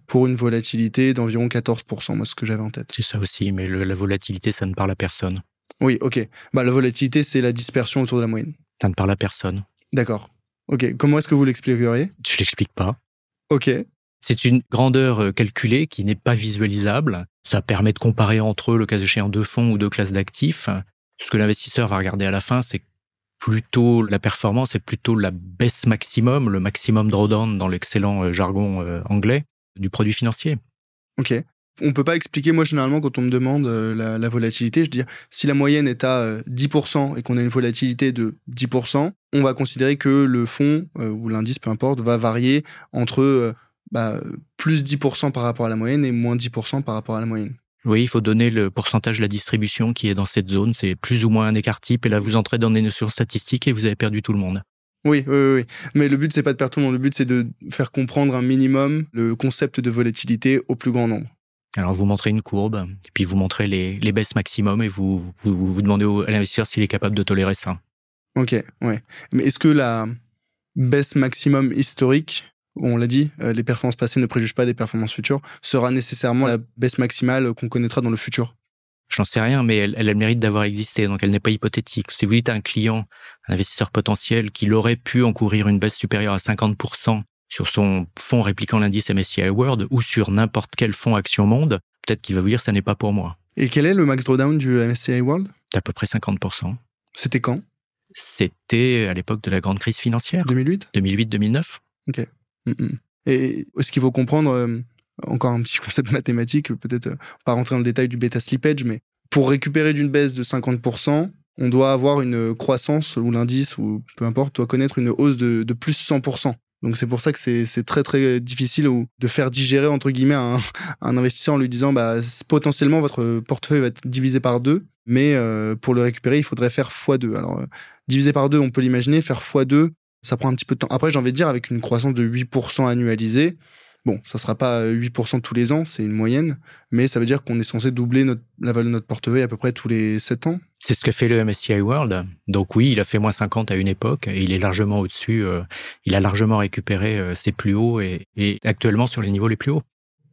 Pour une volatilité d'environ 14%, moi, ce que j'avais en tête. C'est ça aussi, mais la volatilité, ça ne parle à personne. Oui, ok. Bah, la volatilité, c'est la dispersion autour de la moyenne. Ça ne parle à personne. D'accord. Ok. Comment est-ce que vous l'expliqueriez? Je l'explique pas. Ok. C'est une grandeur euh, calculée qui n'est pas visualisable. Ça permet de comparer entre eux, le cas échéant, deux fonds ou deux classes d'actifs. Ce que l'investisseur va regarder à la fin, c'est plutôt la performance, c'est plutôt la baisse maximum, le maximum drawdown dans l'excellent euh, jargon euh, anglais du produit financier. Ok. On peut pas expliquer, moi généralement quand on me demande euh, la, volatilité, je dis si la moyenne est à 10% euh, et qu'on a une volatilité de 10%, on va considérer que le fonds euh, ou l'indice, peu importe, va varier entre bah, plus 10% par rapport à la moyenne et moins 10% par rapport à la moyenne. Oui, il faut donner le pourcentage de la distribution qui est dans cette zone. C'est plus ou moins un écart type. Et là, vous entrez dans des notions statistiques et vous avez perdu tout le monde. Oui, oui, oui. Mais le but, c'est pas de perdre tout le monde. Le but, c'est de faire comprendre un minimum le concept de volatilité au plus grand nombre. Alors, vous montrez une courbe, et puis vous montrez les, les baisses maximum, et vous vous, vous demandez à l'investisseur s'il est capable de tolérer ça. Ok, ouais. Mais est-ce que la baisse maximum historique, on l'a dit, euh, les performances passées ne préjugent pas des performances futures, sera nécessairement la baisse maximale qu'on connaîtra dans le futur? J'en sais rien, mais elle, elle a le mérite d'avoir existé, donc elle n'est pas hypothétique. Si vous dites à un client, un investisseur potentiel, qu'il aurait pu encourir une baisse supérieure à 50% sur son fonds répliquant l'indice MSCI World ou sur n'importe quel fonds Action Monde, peut-être qu'il va vous dire ça n'est pas pour moi. Et quel est le max drawdown du MSCI World? À peu près 50%. C'était quand? C'était à l'époque de la grande crise financière. 2008 2008-2009. Ok. Mm, mm. Et est-ce qu'il faut comprendre, euh, encore un petit (laughs) concept mathématique, peut-être euh, pas rentrer dans le détail du bêta slippage, mais pour récupérer d'une baisse de 50%, on doit avoir une croissance ou l'indice ou peu importe doit connaître une hausse de, de plus 100%. Donc c'est pour ça que c'est très très difficile de faire digérer entre guillemets un, (laughs) investisseur en lui disant bah potentiellement votre portefeuille va être divisé par deux, mais euh, pour le récupérer il faudrait faire x2. Alors euh, divisé par deux on peut l'imaginer, faire x2 ça prend un petit peu de temps. Après j'ai envie de dire avec une croissance de 8% annualisée, Bon, ça sera pas 8% tous les ans, c'est une moyenne, mais ça veut dire qu'on est censé doubler notre, la valeur de notre portefeuille à peu près tous les 7 ans. C'est ce que fait le MSCI World. Donc oui, il a fait moins 50 à une époque, et il est largement au-dessus, euh, il a largement récupéré euh, ses plus hauts et, et, actuellement sur les niveaux les plus hauts.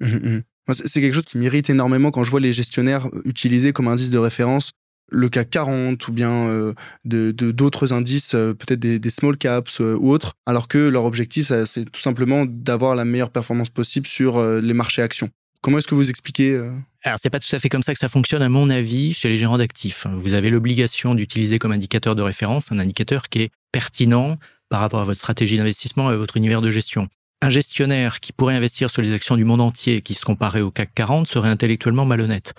Mmh, mmh. C'est quelque chose qui m'irrite énormément quand je vois les gestionnaires utiliser comme indice de référence le CAC 40 ou bien euh, de d'autres indices, euh, peut-être des, des, small caps euh, ou autres, alors que leur objectif, c'est tout simplement d'avoir la meilleure performance possible sur les marchés actions. Comment est-ce que vous expliquez alors, c'est pas tout à fait comme ça que ça fonctionne, à mon avis, chez les gérants d'actifs. Vous avez l'obligation d'utiliser comme indicateur de référence un indicateur qui est pertinent par rapport à votre stratégie d'investissement et à votre univers de gestion. Un gestionnaire qui pourrait investir sur les actions du monde entier et qui se comparait au CAC 40 serait intellectuellement malhonnête.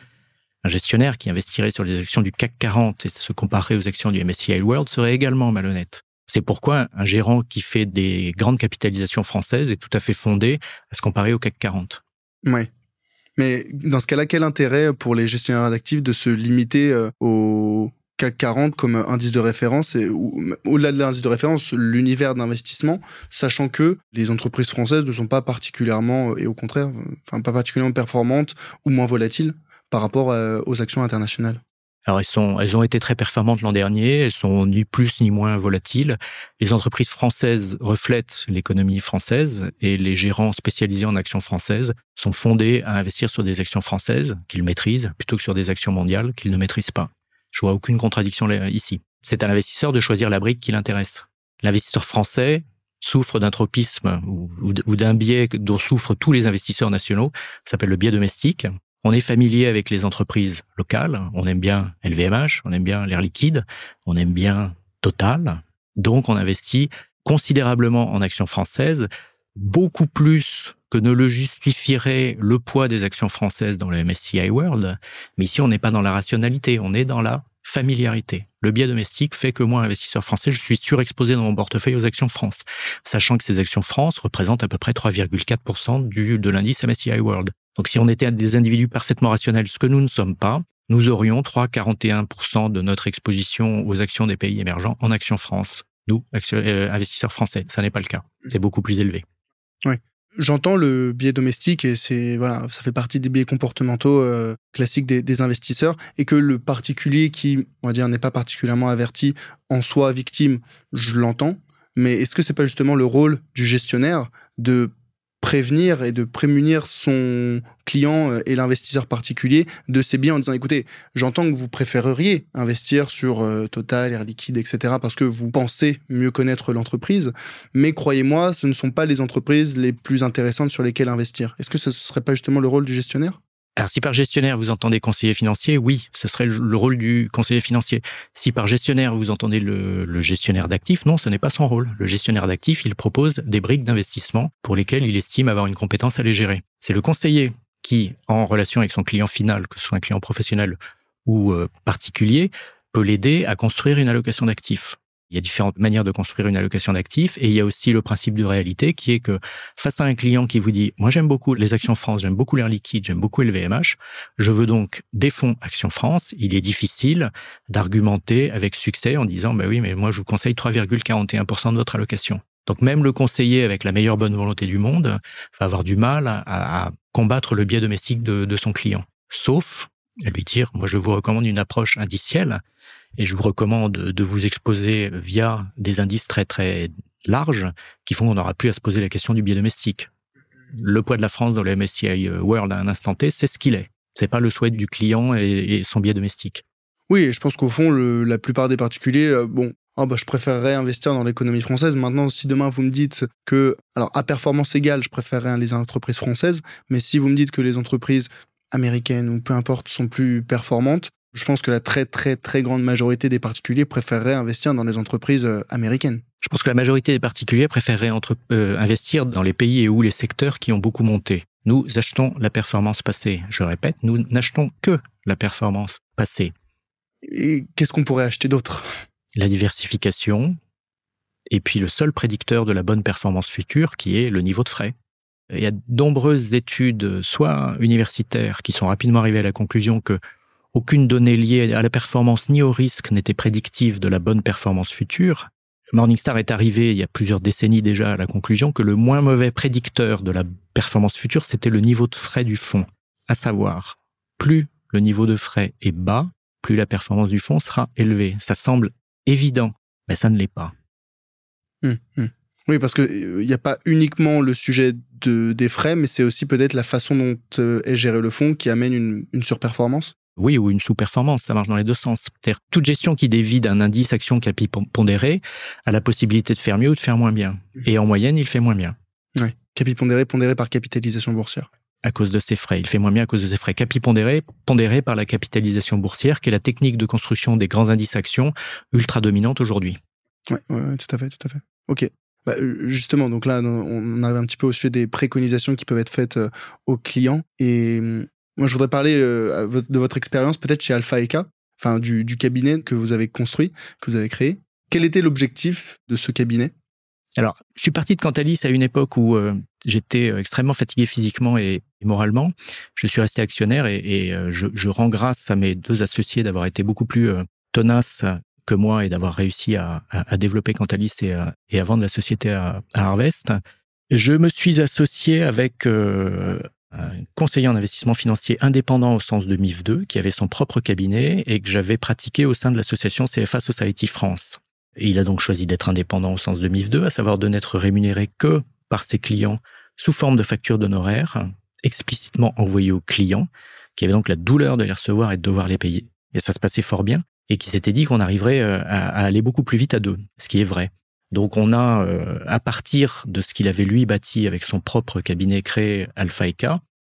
Un gestionnaire qui investirait sur les actions du CAC 40 et se comparerait aux actions du MSCI World serait également malhonnête. C'est pourquoi un gérant qui fait des grandes capitalisations françaises est tout à fait fondé à se comparer au CAC 40. Oui. Mais dans ce cas-là, quel intérêt pour les gestionnaires d'actifs de se limiter euh, au CAC 40 comme indice de référence et au-delà de l'indice de référence, l'univers d'investissement, sachant que les entreprises françaises ne sont pas particulièrement, et au contraire, enfin pas particulièrement performantes ou moins volatiles? Par rapport euh, aux actions internationales alors, elles, sont, elles ont été très performantes l'an dernier, elles sont ni plus ni moins volatiles. Les entreprises françaises reflètent l'économie française et les gérants spécialisés en actions françaises sont fondés à investir sur des actions françaises qu'ils maîtrisent plutôt que sur des actions mondiales qu'ils ne maîtrisent pas. Je vois aucune contradiction ici. C'est à l'investisseur de choisir la brique qui l'intéresse. L'investisseur français souffre d'un tropisme ou d'un biais dont souffrent tous les investisseurs nationaux, ça s'appelle le biais domestique. On est familier avec les entreprises locales, on aime bien LVMH, on aime bien l'air liquide, on aime bien Total. Donc on investit considérablement en actions françaises, beaucoup plus que ne le justifierait le poids des actions françaises dans le MSCI World. Mais ici, on n'est pas dans la rationalité, on est dans la familiarité. Le biais domestique fait que moi, investisseur français, je suis surexposé dans mon portefeuille aux actions France, sachant que ces actions France représentent à peu près 3,4% du, de l'indice MSCI World. Donc si on était des individus parfaitement rationnels, ce que nous ne sommes pas, nous aurions 3,41% de notre exposition aux actions des pays émergents en actions France. Nous, euh, investisseurs français, ça n'est pas le cas. C'est beaucoup plus élevé. Oui. J'entends le biais domestique et c'est voilà, ça fait partie des biais comportementaux euh, classiques des, des, investisseurs et que le particulier qui, on va dire, n'est pas particulièrement averti en soi victime, je l'entends. Mais est-ce que c'est pas justement le rôle du gestionnaire de prévenir et de prémunir son client euh, et l'investisseur particulier de ces biens en disant écoutez, j'entends que vous préféreriez investir sur euh, Total, Air Liquide, etc. parce que vous pensez mieux connaître l'entreprise, mais croyez-moi, ce ne sont pas les entreprises les plus intéressantes sur lesquelles investir. Est-ce que ce ne serait pas justement le rôle du gestionnaire? Alors, si par gestionnaire vous entendez conseiller financier, oui, ce serait le rôle du conseiller financier. Si par gestionnaire vous entendez le, gestionnaire d'actifs, non, ce n'est pas son rôle. Le gestionnaire d'actifs, il propose des briques d'investissement pour lesquelles il estime avoir une compétence à les gérer. C'est le conseiller qui, en relation avec son client final, que ce soit un client professionnel ou euh, particulier, peut l'aider à construire une allocation d'actifs. Il y a différentes manières de construire une allocation d'actifs et il y a aussi le principe de réalité qui est que face à un client qui vous dit moi j'aime beaucoup les actions France, j'aime beaucoup l'air liquide, j'aime beaucoup le VMH, je veux donc des fonds actions France, il est difficile d'argumenter avec succès en disant bah oui mais moi je vous conseille 3,41% de votre allocation. Donc même le conseiller avec la meilleure bonne volonté du monde va avoir du mal à, combattre le biais domestique de, de son client. Sauf à lui dire moi je vous recommande une approche indicielle et je vous recommande de vous exposer via des indices très très larges qui font qu'on n'aura plus à se poser la question du biais domestique. Le poids de la France dans le MSCI World à un instant T, c'est ce qu'il est. C'est pas le souhait du client et, son biais domestique. Oui, je pense qu'au fond, la plupart des particuliers, euh, bon, oh bah, je préférerais investir dans l'économie française. Maintenant, si demain vous me dites que, alors à performance égale, je préférerais les entreprises françaises, mais si vous me dites que les entreprises américaines ou peu importe sont plus performantes, je pense que la très très très grande majorité des particuliers préféreraient investir dans les entreprises euh, américaines. Je pense que la majorité des particuliers préféreraient entre, euh, investir dans les pays et où les secteurs qui ont beaucoup monté. Nous achetons la performance passée. Je répète, nous n'achetons que la performance passée. Et qu'est-ce qu'on pourrait acheter d'autre? La diversification, et puis le seul prédicteur de la bonne performance future qui est le niveau de frais. Il y a de nombreuses études, soit universitaires, qui sont rapidement arrivées à la conclusion que aucune donnée liée à la performance ni au risque n'était prédictive de la bonne performance future. Morningstar est arrivé il y a plusieurs décennies déjà à la conclusion que le moins mauvais prédicteur de la performance future, c'était le niveau de frais du fonds. À savoir, plus le niveau de frais est bas, plus la performance du fonds sera élevée. Ça semble évident, mais ça ne l'est pas. Hum, hum. Oui, parce qu'il euh, n'y a pas uniquement le sujet de, des frais, mais c'est aussi peut-être la façon dont euh, est géré le fonds qui amène une surperformance. Oui, ou une sous-performance, ça marche dans les deux sens. C'est-à-dire toute gestion qui dévie d'un indice action capi pondéré a la possibilité de faire mieux ou de faire moins bien. Et en moyenne, il fait moins bien. Oui, capi pondéré, pondéré par capitalisation boursière. À cause de ses frais. Il fait moins bien à cause de ses frais. Capi pondéré, pondéré par la capitalisation boursière, qui est la technique de construction des grands indices actions ultra dominante aujourd'hui. Oui, ouais, tout à fait, tout à fait. Ok. Bah, euh, justement, donc là, on arrive un petit peu au sujet des préconisations qui peuvent être faites euh, aux clients. Et hum, moi, je voudrais parler euh, de votre expérience peut-être chez Alpha Eka, enfin du, cabinet que vous avez construit, que vous avez créé. Quel était l'objectif de ce cabinet? Alors, je suis parti de Cantalis à une époque où euh, j'étais euh, extrêmement fatigué physiquement et, moralement. Je suis resté actionnaire et, je, rends grâce à mes deux associés d'avoir été beaucoup plus tenaces que moi et d'avoir réussi à, développer Cantalis et, à, vendre la société à, Harvest. Je me suis associé avec un conseiller en investissement financier indépendant au sens de MIF2, qui avait son propre cabinet et que j'avais pratiqué au sein de l'association CFA Society France. Il a donc choisi d'être indépendant au sens de MIF2, à savoir de n'être rémunéré que par ses clients sous forme de factures d'honoraires explicitement envoyées aux clients, qui avaient donc la douleur de les recevoir et de devoir les payer. Et ça se passait fort bien, et qui s'était dit qu'on arriverait euh, à aller beaucoup plus vite à deux, ce qui est vrai. Donc on a, euh, à partir de ce qu'il avait lui bâti avec son propre cabinet créé Alpha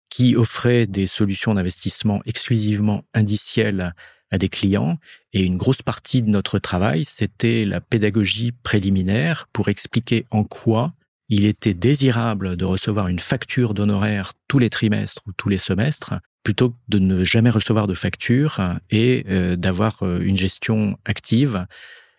qui offrait des solutions d'investissement exclusivement indicielles à des clients. Et une grosse partie de notre travail, c'était la pédagogie préliminaire pour expliquer en quoi il était désirable de recevoir une facture d'honoraires tous les trimestres ou tous les semestres plutôt que de ne jamais recevoir de facture et euh, d'avoir euh, une gestion active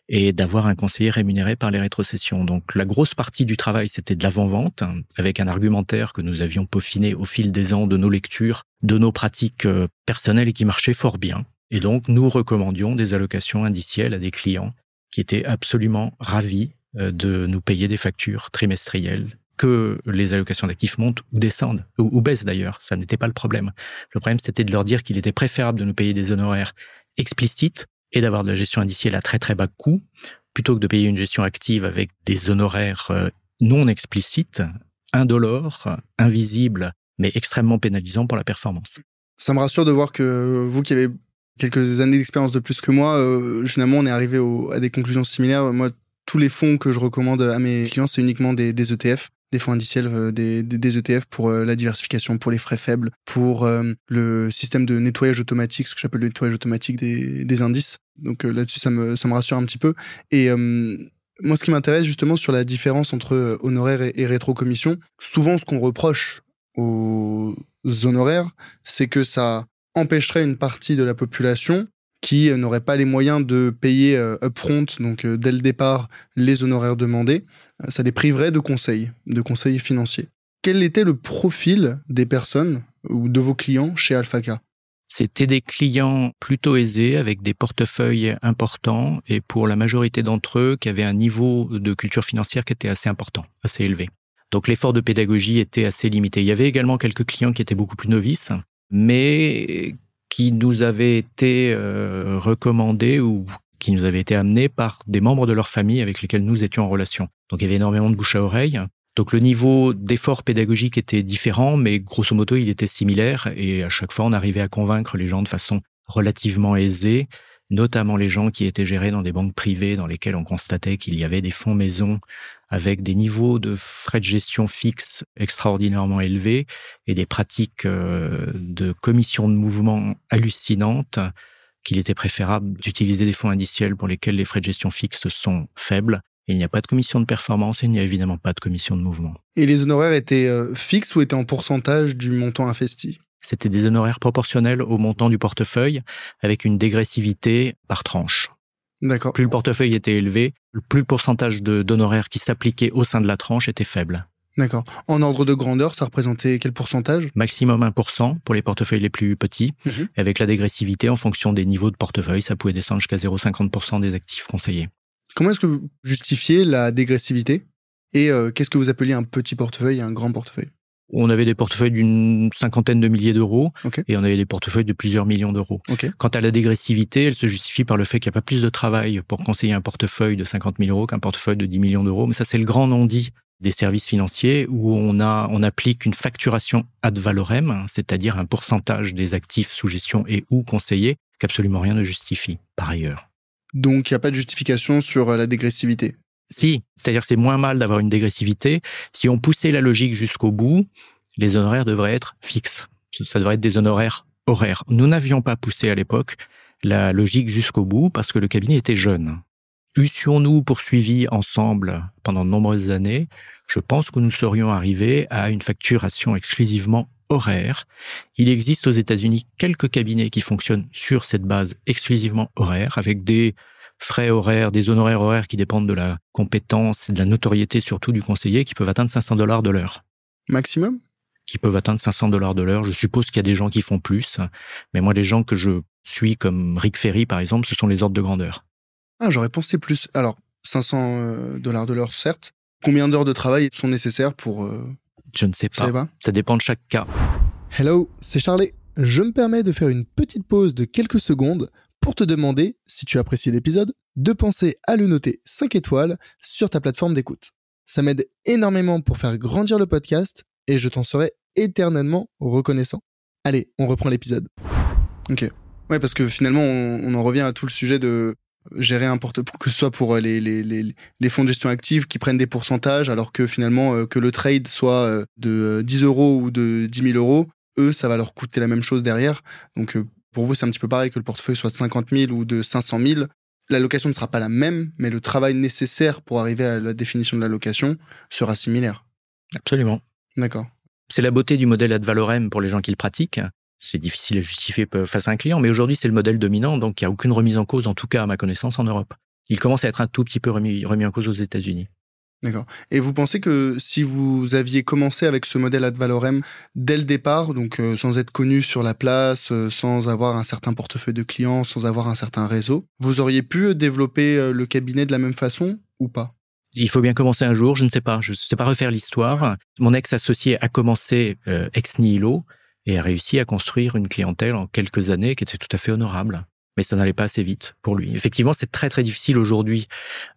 et d'avoir un conseiller rémunéré par les rétrocessions. Donc la grosse partie du travail, c'était de l'avant-vente, avec un argumentaire que nous avions peaufiné au fil des ans de nos lectures, de nos pratiques euh, personnelles et qui marchait fort bien. Et donc nous recommandions des allocations indicielles à des clients qui étaient absolument ravis euh, de nous payer des factures trimestrielles que les allocations d'actifs montent ou descendent, ou, ou baissent d'ailleurs, ça n'était pas le problème. Le problème, c'était de leur dire qu'il était préférable de nous payer des honoraires explicites et d'avoir de la gestion indicielle à très très bas coût, plutôt que de payer une gestion active avec des honoraires euh, non explicites, indolores, invisibles, mais extrêmement pénalisants pour la performance. Ça me rassure de voir que vous qui avez quelques années d'expérience de plus que moi, euh, finalement, on est arrivé à des conclusions similaires. Moi, tous les fonds que je recommande à mes clients, c'est uniquement des, des ETF des fonds indiciels, euh, des, ETF pour euh, la diversification, pour les frais faibles, pour euh, le système de nettoyage automatique, ce que j'appelle le nettoyage automatique des, indices. Donc là-dessus, ça me, ça me rassure un petit peu. Et moi, ce qui m'intéresse justement sur la différence entre honoraires et, et rétrocommission, souvent ce qu'on reproche aux honoraires, c'est que ça empêcherait une partie de la population qui n'aurait pas les moyens de payer upfront, donc dès le départ, les honoraires demandés, ça les priverait de conseils, de conseils financiers. Quel était le profil des personnes ou de vos clients chez Alphaca C'était des clients plutôt aisés avec des portefeuilles importants et pour la majorité d'entre eux qui avaient un niveau de culture financière qui était assez important, assez élevé. Donc l'effort de pédagogie était assez limité. Il y avait également quelques clients qui étaient beaucoup plus novices, mais qui nous avaient été euh, recommandés ou qui nous avaient été amenés par des membres de leur famille avec lesquels nous étions en relation. Donc il y avait énormément de bouche à oreille. Donc le niveau d'effort pédagogique était différent, mais grosso modo, il était similaire. Et à chaque fois, on arrivait à convaincre les gens de façon relativement aisée, notamment les gens qui étaient gérés dans des banques privées dans lesquelles on constatait qu'il y avait des fonds maison avec des niveaux de frais de gestion fixes extraordinairement élevés et des pratiques euh, de commission de mouvement hallucinantes qu'il était préférable d'utiliser des fonds indiciels pour lesquels les frais de gestion fixes sont faibles il n'y a pas de commission de performance et il n'y a évidemment pas de commission de mouvement. Et les honoraires étaient euh, fixes ou étaient en pourcentage du montant investi? C'était des honoraires proportionnels au montant du portefeuille avec une dégressivité par tranche. D'accord. Plus le portefeuille était élevé, plus le pourcentage d'honoraires qui s'appliquait au sein de la tranche était faible. D'accord. En ordre de grandeur, ça représentait quel pourcentage? Maximum 1% pour les portefeuilles les plus petits. Mhm. Avec la dégressivité, en fonction des niveaux de portefeuille, ça pouvait descendre jusqu'à 0,50% des actifs conseillés. Comment est-ce que vous justifiez la dégressivité? Et euh, qu'est-ce que vous appeliez un petit portefeuille et un grand portefeuille? On avait des portefeuilles d'une cinquantaine de milliers d'euros et on avait des portefeuilles de plusieurs millions d'euros. Quant à la dégressivité, elle se justifie par le fait qu'il n'y a pas plus de travail pour conseiller un portefeuille de 50 000 euros qu'un portefeuille de 10 millions d'euros. Mais ça, c'est le grand non-dit des services financiers où on a, on applique une facturation ad valorem, c'est-à-dire un pourcentage des actifs sous gestion et ou conseillés qu'absolument rien ne justifie par ailleurs. Donc, il n'y a pas de justification sur euh, la dégressivité. Si, c'est-à-dire que c'est moins mal d'avoir une dégressivité. Si on poussait la logique jusqu'au bout, les honoraires devraient être fixes. Ça devrait être des honoraires horaires. Nous n'avions pas poussé à l'époque la logique jusqu'au bout parce que le cabinet était jeune. Eussions-nous poursuivi ensemble pendant de nombreuses années, je pense que nous serions arrivés à une facturation exclusivement horaire. Il existe aux États-Unis quelques cabinets qui fonctionnent sur cette base exclusivement horaire, avec des frais horaires, des honoraires horaires qui dépendent de la compétence et de la notoriété surtout du conseiller, qui peuvent atteindre 500 dollars de l'heure. Maximum? Qui peuvent atteindre 500 dollars de l'heure. Je suppose qu'il y a des gens qui font plus, mais moi, les gens que je suis, comme Rick Ferry par exemple, ce sont les ordres de grandeur. Ah, j'aurais pensé plus. Alors, 500 euh, dollars de l'heure, certes. Combien d'heures de travail sont nécessaires pour euh, je ne sais pas. Ça dépend de chaque cas. Hello, c'est Charlie. Je me permets de faire une petite pause de quelques secondes pour te demander, si tu apprécies l'épisode, de penser à le noter 5 étoiles sur ta plateforme d'écoute. Ça m'aide énormément pour faire grandir le podcast et je t'en serai éternellement reconnaissant. Allez, on reprend l'épisode. Ok. Ouais, parce que finalement, on, en revient à tout le sujet de gérer un portefeuille, que ce soit pour euh, les, les, fonds de gestion active qui prennent des pourcentages, alors que finalement, euh, que le trade soit euh, de 10 euros ou de 10 000 euros, eux, ça va leur coûter la même chose derrière. Donc, pour vous, c'est un petit peu pareil que le portefeuille soit de 50 000 ou de 500 000. L'allocation ne sera pas la même, mais le travail nécessaire pour arriver à la définition de l'allocation sera similaire. Absolument. D'accord. C'est la beauté du modèle ad valorem pour les gens qui le pratiquent c'est difficile à justifier face à un client, mais aujourd'hui c'est le modèle dominant, donc il n'y a aucune remise en cause, en tout cas à ma connaissance, en Europe. Il commence à être un tout petit peu remis, remis en cause aux États-Unis. D'accord. Et vous pensez que si vous aviez commencé avec ce modèle ad valorem dès le départ, donc euh, sans être connu sur la place, euh, sans avoir un certain portefeuille de clients, sans avoir un certain réseau, vous auriez pu développer euh, le cabinet de la même façon ou pas? Il faut bien commencer un jour, je ne sais pas, je ne sais pas refaire l'histoire. Mon ex-associé a commencé ex nihilo, et a réussi à construire une clientèle en quelques années qui était tout à fait honorable. Mais ça n'allait pas assez vite pour lui. Effectivement, c'est très très difficile aujourd'hui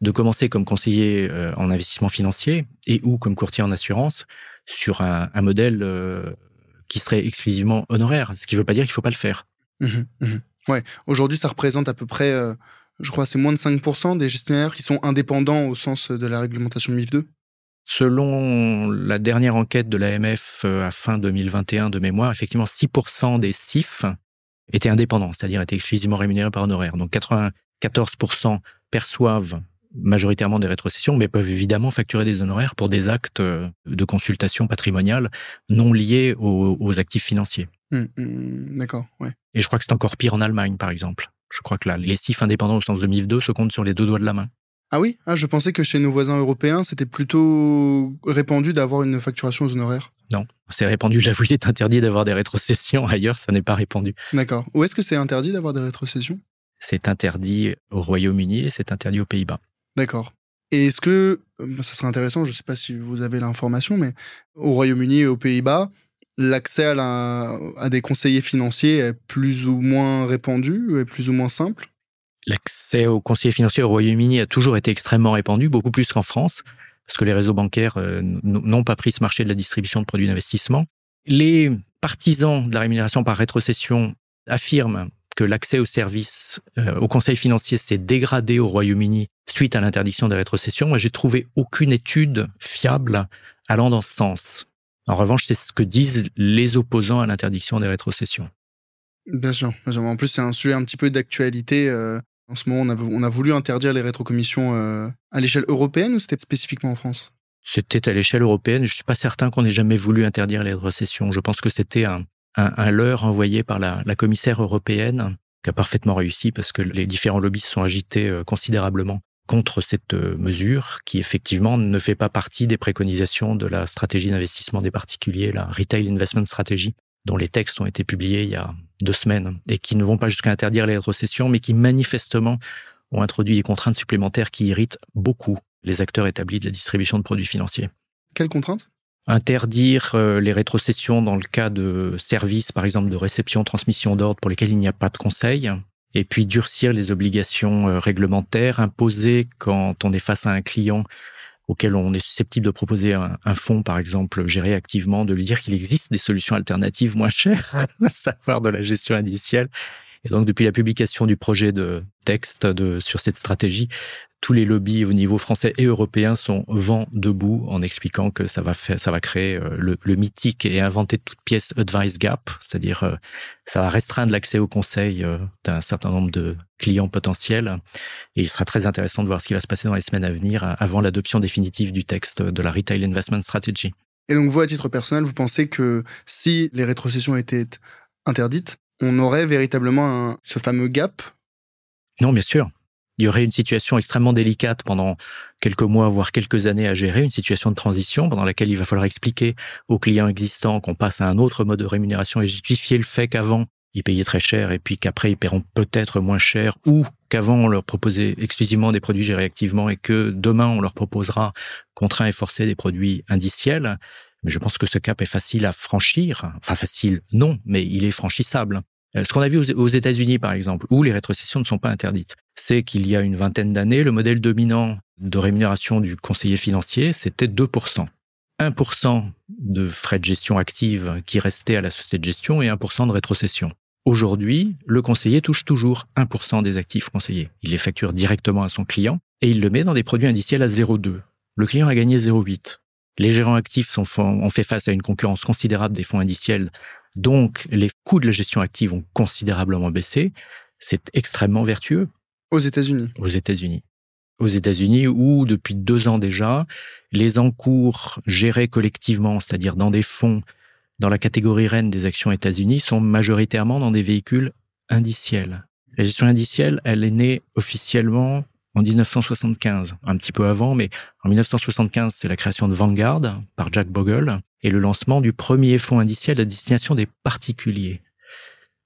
de commencer comme conseiller euh, en investissement financier et ou comme courtier en assurance sur un, modèle euh, qui serait exclusivement honoraire. Ce qui ne veut pas dire qu'il ne faut pas le faire. Mmh mmh ouais. Aujourd'hui, ça représente à peu près, euh, je crois, c'est moins de 5% des gestionnaires qui sont indépendants au sens de la réglementation MIF 2. Selon la dernière enquête de l'AMF à fin 2021 de mémoire, effectivement, 6% des CIF étaient indépendants, c'est-à-dire étaient exclusivement rémunérés par honoraires. Donc 94% perçoivent majoritairement des rétrocessions, mais peuvent évidemment facturer des honoraires pour des actes euh, de consultation patrimoniale non liés aux, actifs financiers. Mmh, mmh, d'accord, ouais. Et je crois que c'est encore pire en Allemagne, par exemple. Je crois que là, les CIF indépendants au sens de MIF 2 se comptent sur les deux doigts de la main. Ah oui? Ah, Je pensais que chez nos voisins européens, c'était plutôt répandu d'avoir une facturation aux honoraires. Non, c'est répandu. (laughs) J'avoue, il est interdit d'avoir des rétrocessions. Ailleurs, ça n'est pas répandu. D'accord. Où est-ce que c'est interdit d'avoir des rétrocessions? C'est interdit au Royaume-Uni et c'est interdit aux Pays-Bas. D'accord. Et est-ce que, euh, ça serait intéressant, je ne sais pas si vous avez l'information, mais au Royaume-Uni et aux Pays-Bas, l'accès à, à, des conseillers financiers est plus ou moins répandu, est plus ou moins simple? L'accès aux conseillers financiers au Royaume-Uni a toujours été extrêmement répandu, beaucoup plus qu'en France. Parce que les réseaux bancaires euh, n'ont pas pris ce marché de la distribution de produits d'investissement. Les partisans de la rémunération par rétrocession affirment que l'accès aux services, euh, au conseil financier s'est dégradé au Royaume-Uni suite à l'interdiction des rétrocessions. Moi, j'ai trouvé aucune étude fiable allant dans ce sens. En revanche, c'est ce que disent les opposants à l'interdiction des rétrocessions. Bien sûr. En plus, c'est un sujet un petit peu d'actualité. Euh, en ce moment, on a, voulu interdire les rétrocommissions euh, à l'échelle européenne ou c'était spécifiquement en France? C'était à l'échelle européenne. Je suis pas certain qu'on ait jamais voulu interdire les rétrocessions. Je pense que c'était un, un, leurre envoyé par la, la, commissaire européenne qui a parfaitement réussi parce que les différents lobbies se sont agités euh, considérablement contre cette euh, mesure qui effectivement ne fait pas partie des préconisations de la stratégie d'investissement des particuliers, la Retail Investment Strategy, dont les textes ont été publiés il y a deux semaines et qui ne vont pas jusqu'à interdire les rétrocessions, mais qui manifestement ont introduit des contraintes supplémentaires qui irritent beaucoup les acteurs établis de la distribution de produits financiers. Quelles contraintes? Interdire euh, les rétrocessions dans le cas de services, par exemple de réception, transmission d'ordre pour lesquels il n'y a pas de conseil, et puis durcir les obligations euh, réglementaires imposées quand on est face à un client auquel on est susceptible de proposer un, fonds, par exemple, géré activement, de lui dire qu'il existe des solutions alternatives moins chères, (laughs) (laughs) à savoir de la gestion indicielle. Et donc, depuis la publication du projet de texte de, sur cette stratégie, tous les lobbies au niveau français et européen sont vent debout en expliquant que ça va faire, ça va créer euh, le, le mythique et inventer toute pièce advice gap, c'est-à-dire euh, ça va restreindre l'accès au conseil euh, d'un certain nombre de clients potentiels. Et il sera très intéressant de voir ce qui va se passer dans les semaines à venir avant l'adoption définitive du texte de la Retail Investment Strategy. Et donc vous, à titre personnel, vous pensez que si les rétrocessions étaient interdites, on aurait véritablement un, ce fameux gap? Non, bien sûr il y aurait une situation extrêmement délicate pendant quelques mois, voire quelques années à gérer, une situation de transition pendant laquelle il va falloir expliquer aux clients existants qu'on passe à un autre mode de rémunération et justifier le fait qu'avant, ils payaient très cher et puis qu'après, ils paieront peut-être moins cher ou qu'avant, on leur proposait exclusivement des produits gérés activement et que demain, on leur proposera contraint et forcé des produits indiciels. Mais je pense que ce cap est facile à franchir. Enfin, facile, non, mais il est franchissable. Euh, ce qu'on a vu aux États-Unis, par exemple, où les rétrocessions ne sont pas interdites, c'est qu'il y a une vingtaine d'années, le modèle dominant de rémunération du conseiller financier, c'était 2%. 1% de frais de gestion active qui restaient à la société de gestion et 1% de rétrocession. Aujourd'hui, le conseiller touche toujours 1% des actifs conseillés. Il les facture directement à son client et il le met dans des produits indiciels à 0,2. Le client a gagné 0,8. Les gérants actifs ont fait face à une concurrence considérable des fonds indiciels donc, les coûts de la gestion active ont considérablement baissé. C'est extrêmement vertueux. Aux États-Unis. Aux États-Unis. Aux États-Unis, où depuis deux ans déjà, les encours gérés collectivement, c'est-à-dire dans des fonds dans la catégorie reine des actions États-Unis, sont majoritairement dans des véhicules indiciels. La gestion indicielle, elle est née officiellement en 1975, un petit peu avant, mais en 1975, c'est la création de Vanguard par Jack Bogle et le lancement du premier fonds indiciel à destination des particuliers.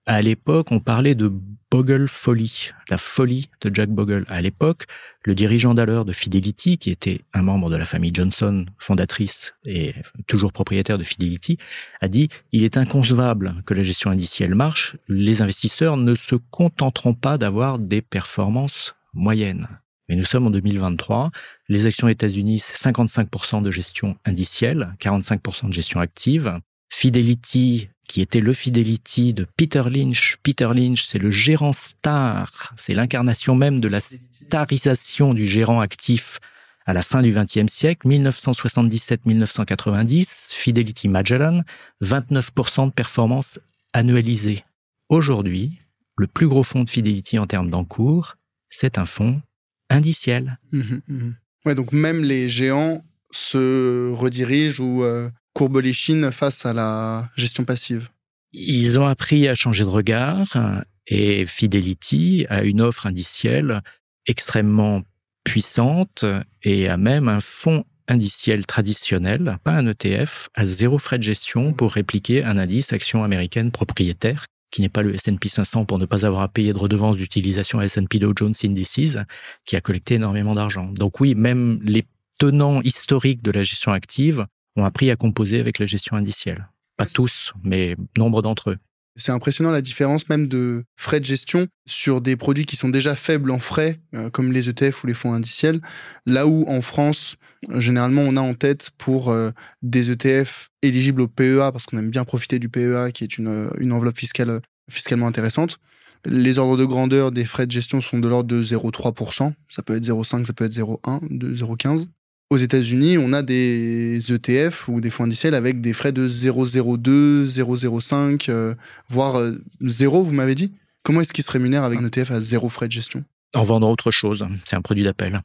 À l'époque, on parlait de Bogle Folly, la folie de Jack Bogle. À l'époque, le dirigeant d'alors de Fidelity, qui était un membre de la famille Johnson, fondatrice et toujours propriétaire de Fidelity, a dit il est inconcevable que la gestion indicielle marche. Les investisseurs ne se contenteront pas d'avoir des performances moyennes. Mais nous sommes en 2023. Les actions États-Unis, c'est 55% de gestion indicielle, 45% de gestion active. Fidelity, qui était le Fidelity de Peter Lynch. Peter Lynch, c'est le gérant star. C'est l'incarnation même de la starisation du gérant actif à la fin du XXe siècle, 1977-1990, Fidelity Magellan, 29% de performance annualisée. Aujourd'hui, le plus gros fonds de Fidelity en termes d'encours, c'est un fonds indiciel. Mmh mmh ouais, donc même les géants se redirigent ou euh, courbent les chines face à la gestion passive. Ils ont appris à changer de regard et Fidelity a une offre indicielle extrêmement puissante et a même un fonds indiciel traditionnel, pas un ETF, à zéro frais de gestion pour répliquer un indice action américaine propriétaire qui n'est pas le S&P 500 pour ne pas avoir à payer de redevances d'utilisation S&P Dow Jones Indices, qui a collecté énormément d'argent. Donc oui, même les tenants historiques de la gestion active ont appris à composer avec la gestion indicielle. Pas tous, mais nombre d'entre eux. C'est impressionnant la différence même de frais de gestion sur des produits qui sont déjà faibles en frais, euh, comme les ETF ou les fonds indiciels, là où en France, généralement, on a en tête pour euh, des ETF éligibles au PEA, parce qu'on aime bien profiter du PEA, qui est une, euh, une enveloppe fiscale fiscalement intéressante. Les ordres de grandeur des frais de gestion sont de l'ordre de 0,3%. Ça peut être 0,5, ça peut être 0,1, 0,15. Aux États-Unis, on a des ETF ou des fonds indiciels avec des frais de 0,02, 0,05, euh, voire 0, euh, vous m'avez dit? Comment est-ce qu'ils se rémunèrent avec un ETF à zéro frais de gestion? En vendant autre chose. C'est un produit d'appel.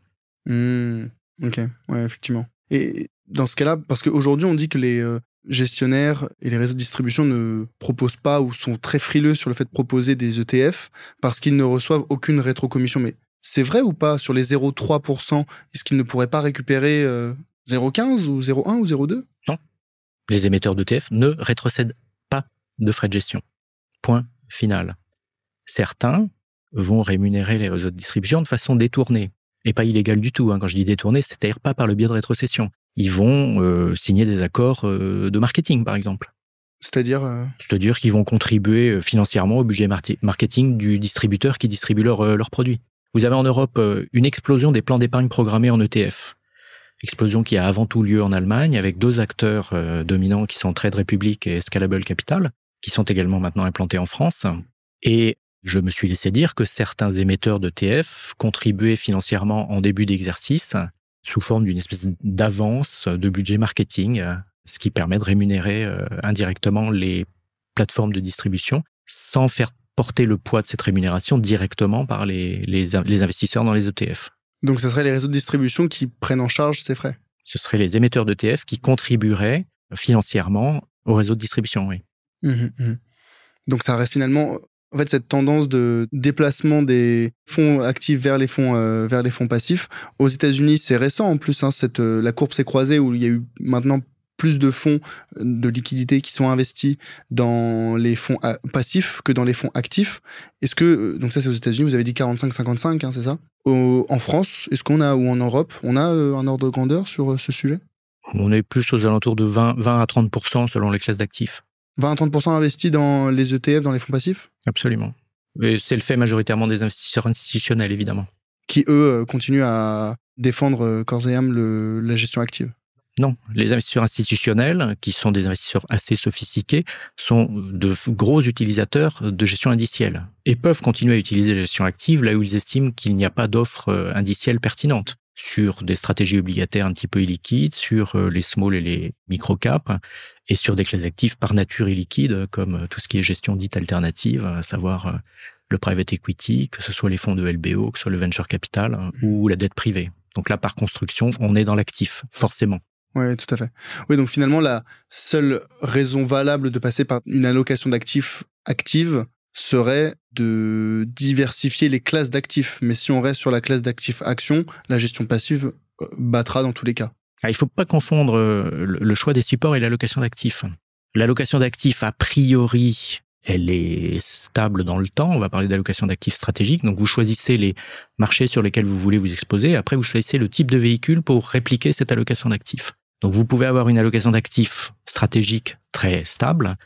Mmh, ok, ouais, effectivement. Et dans ce cas-là, parce qu'aujourd'hui, on dit que les euh, gestionnaires et les réseaux de distribution ne proposent pas ou sont très frileux sur le fait de proposer des ETF parce qu'ils ne reçoivent aucune rétrocommission. Mais c'est vrai ou pas sur les 0,3% Est-ce qu'ils ne pourraient pas récupérer 0,15 euh, ou 0,1 ou 0,2 Non. Les émetteurs d'ETF ne rétrocèdent pas de frais de gestion. Point final. Certains vont rémunérer les réseaux de distribution de façon détournée. Et pas illégale du tout. Hein. Quand je dis détournée, c'est-à-dire pas par le biais de rétrocession. Ils vont euh, signer des accords euh, de marketing, par exemple. C'est-à-dire C'est-à-dire qu'ils vont contribuer financièrement au budget marketing du distributeur qui distribue leurs produits. Vous avez en Europe euh, une explosion des plans d'épargne programmés en ETF. Explosion qui a avant tout lieu en Allemagne avec deux acteurs euh, dominants qui sont Trade Republic et Scalable Capital, qui sont également maintenant implantés en France. Et je me suis laissé dire que certains émetteurs d'ETF contribuaient financièrement en début d'exercice sous forme d'une espèce d'avance de budget marketing, ce qui permet de rémunérer euh, indirectement les plateformes de distribution sans faire porter le poids de cette rémunération directement par les, les, investisseurs dans les ETF. Donc ce serait les réseaux de distribution qui prennent en charge ces frais? Ce seraient les émetteurs d'ETF qui contribueraient financièrement au réseau de distribution, oui. Mmh mmh. Donc ça reste finalement en fait cette tendance de déplacement des fonds actifs vers les fonds euh, vers les fonds passifs aux États-Unis c'est récent en plus hein, cette euh, la courbe s'est croisée où il y a eu maintenant plus de fonds de liquidités qui sont investis dans les fonds passifs que dans les fonds actifs. Est-ce que, euh, donc ça c'est aux États-Unis, vous avez dit 45-55, hein, c'est ça? En France, est-ce qu'on a, ou en Europe, on a euh, un ordre de grandeur sur euh, ce sujet? On est plus aux alentours de 20, 20 à 30% selon les classes d'actifs. 20 à 30% investis dans les ETF, dans les fonds passifs? Absolument. Et c'est le fait majoritairement des investisseurs institutionnels, évidemment. Qui, eux, continuent à défendre corps et âme la gestion active. Non, les investisseurs institutionnels, qui sont des investisseurs assez sophistiqués, sont de gros utilisateurs de gestion indicielle et peuvent continuer à utiliser la gestion active là où ils estiment qu'il n'y a pas d'offre euh, indicielle pertinente sur des stratégies obligataires un petit peu illiquides, sur euh, les small et les micro caps, et sur des classes actives par nature illiquides, comme euh, tout ce qui est gestion dite alternative, à savoir le private equity, que ce soit les fonds de LBO, que ce soit le venture capital hein, ou la dette privée. Donc là, par construction, on est dans l'actif, forcément. Oui, tout à fait. Oui, donc finalement, la seule raison valable de passer par une allocation d'actifs active serait de diversifier les classes d'actifs. Mais si on reste sur la classe d'actifs action, la gestion passive euh, battra dans tous les cas. Ah, il ne faut pas confondre euh, le choix des supports et l'allocation d'actifs. L'allocation d'actifs, a priori, elle est stable dans le temps. On va parler d'allocation d'actifs stratégiques. Donc, vous choisissez les marchés sur lesquels vous voulez vous exposer. Après, vous choisissez le type de véhicule pour répliquer cette allocation d'actifs. Donc vous pouvez avoir une allocation d'actifs stratégique très stable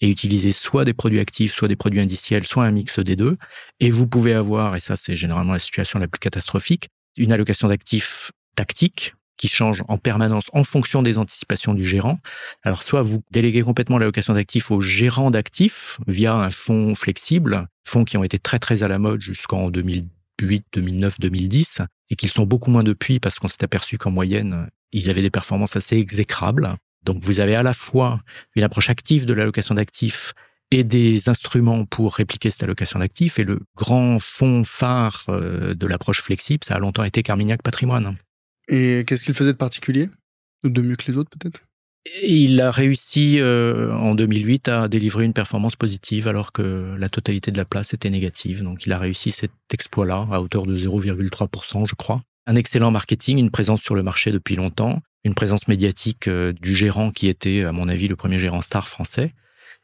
et utiliser soit des produits actifs, soit des produits indiciels, soit un mix des deux. Et vous pouvez avoir, et ça c'est généralement la situation la plus catastrophique, une allocation d'actifs tactique qui change en permanence en fonction des anticipations du gérant. Alors soit vous déléguez complètement l'allocation d'actifs au gérant d'actifs via un fonds flexible, fonds qui ont été très très à la mode jusqu'en 2008, 2009, 2010 et qu'ils sont beaucoup moins depuis parce qu'on s'est aperçu qu'en moyenne, ils avaient des performances assez exécrables. Donc vous avez à la fois une approche active de l'allocation d'actifs et des instruments pour répliquer cette allocation d'actifs. Et le grand fond phare euh, de l'approche flexible, ça a longtemps été Carmignac Patrimoine. Et qu'est-ce qu'il faisait de particulier? De mieux que les autres peut-être? Il a réussi euh, en 2008 à délivrer une performance positive alors que la totalité de la place était négative. Donc il a réussi cet exploit-là à hauteur de 0,3%, je crois un excellent marketing, une présence sur le marché depuis longtemps, une présence médiatique euh, du gérant qui était, à mon avis, le premier gérant star français.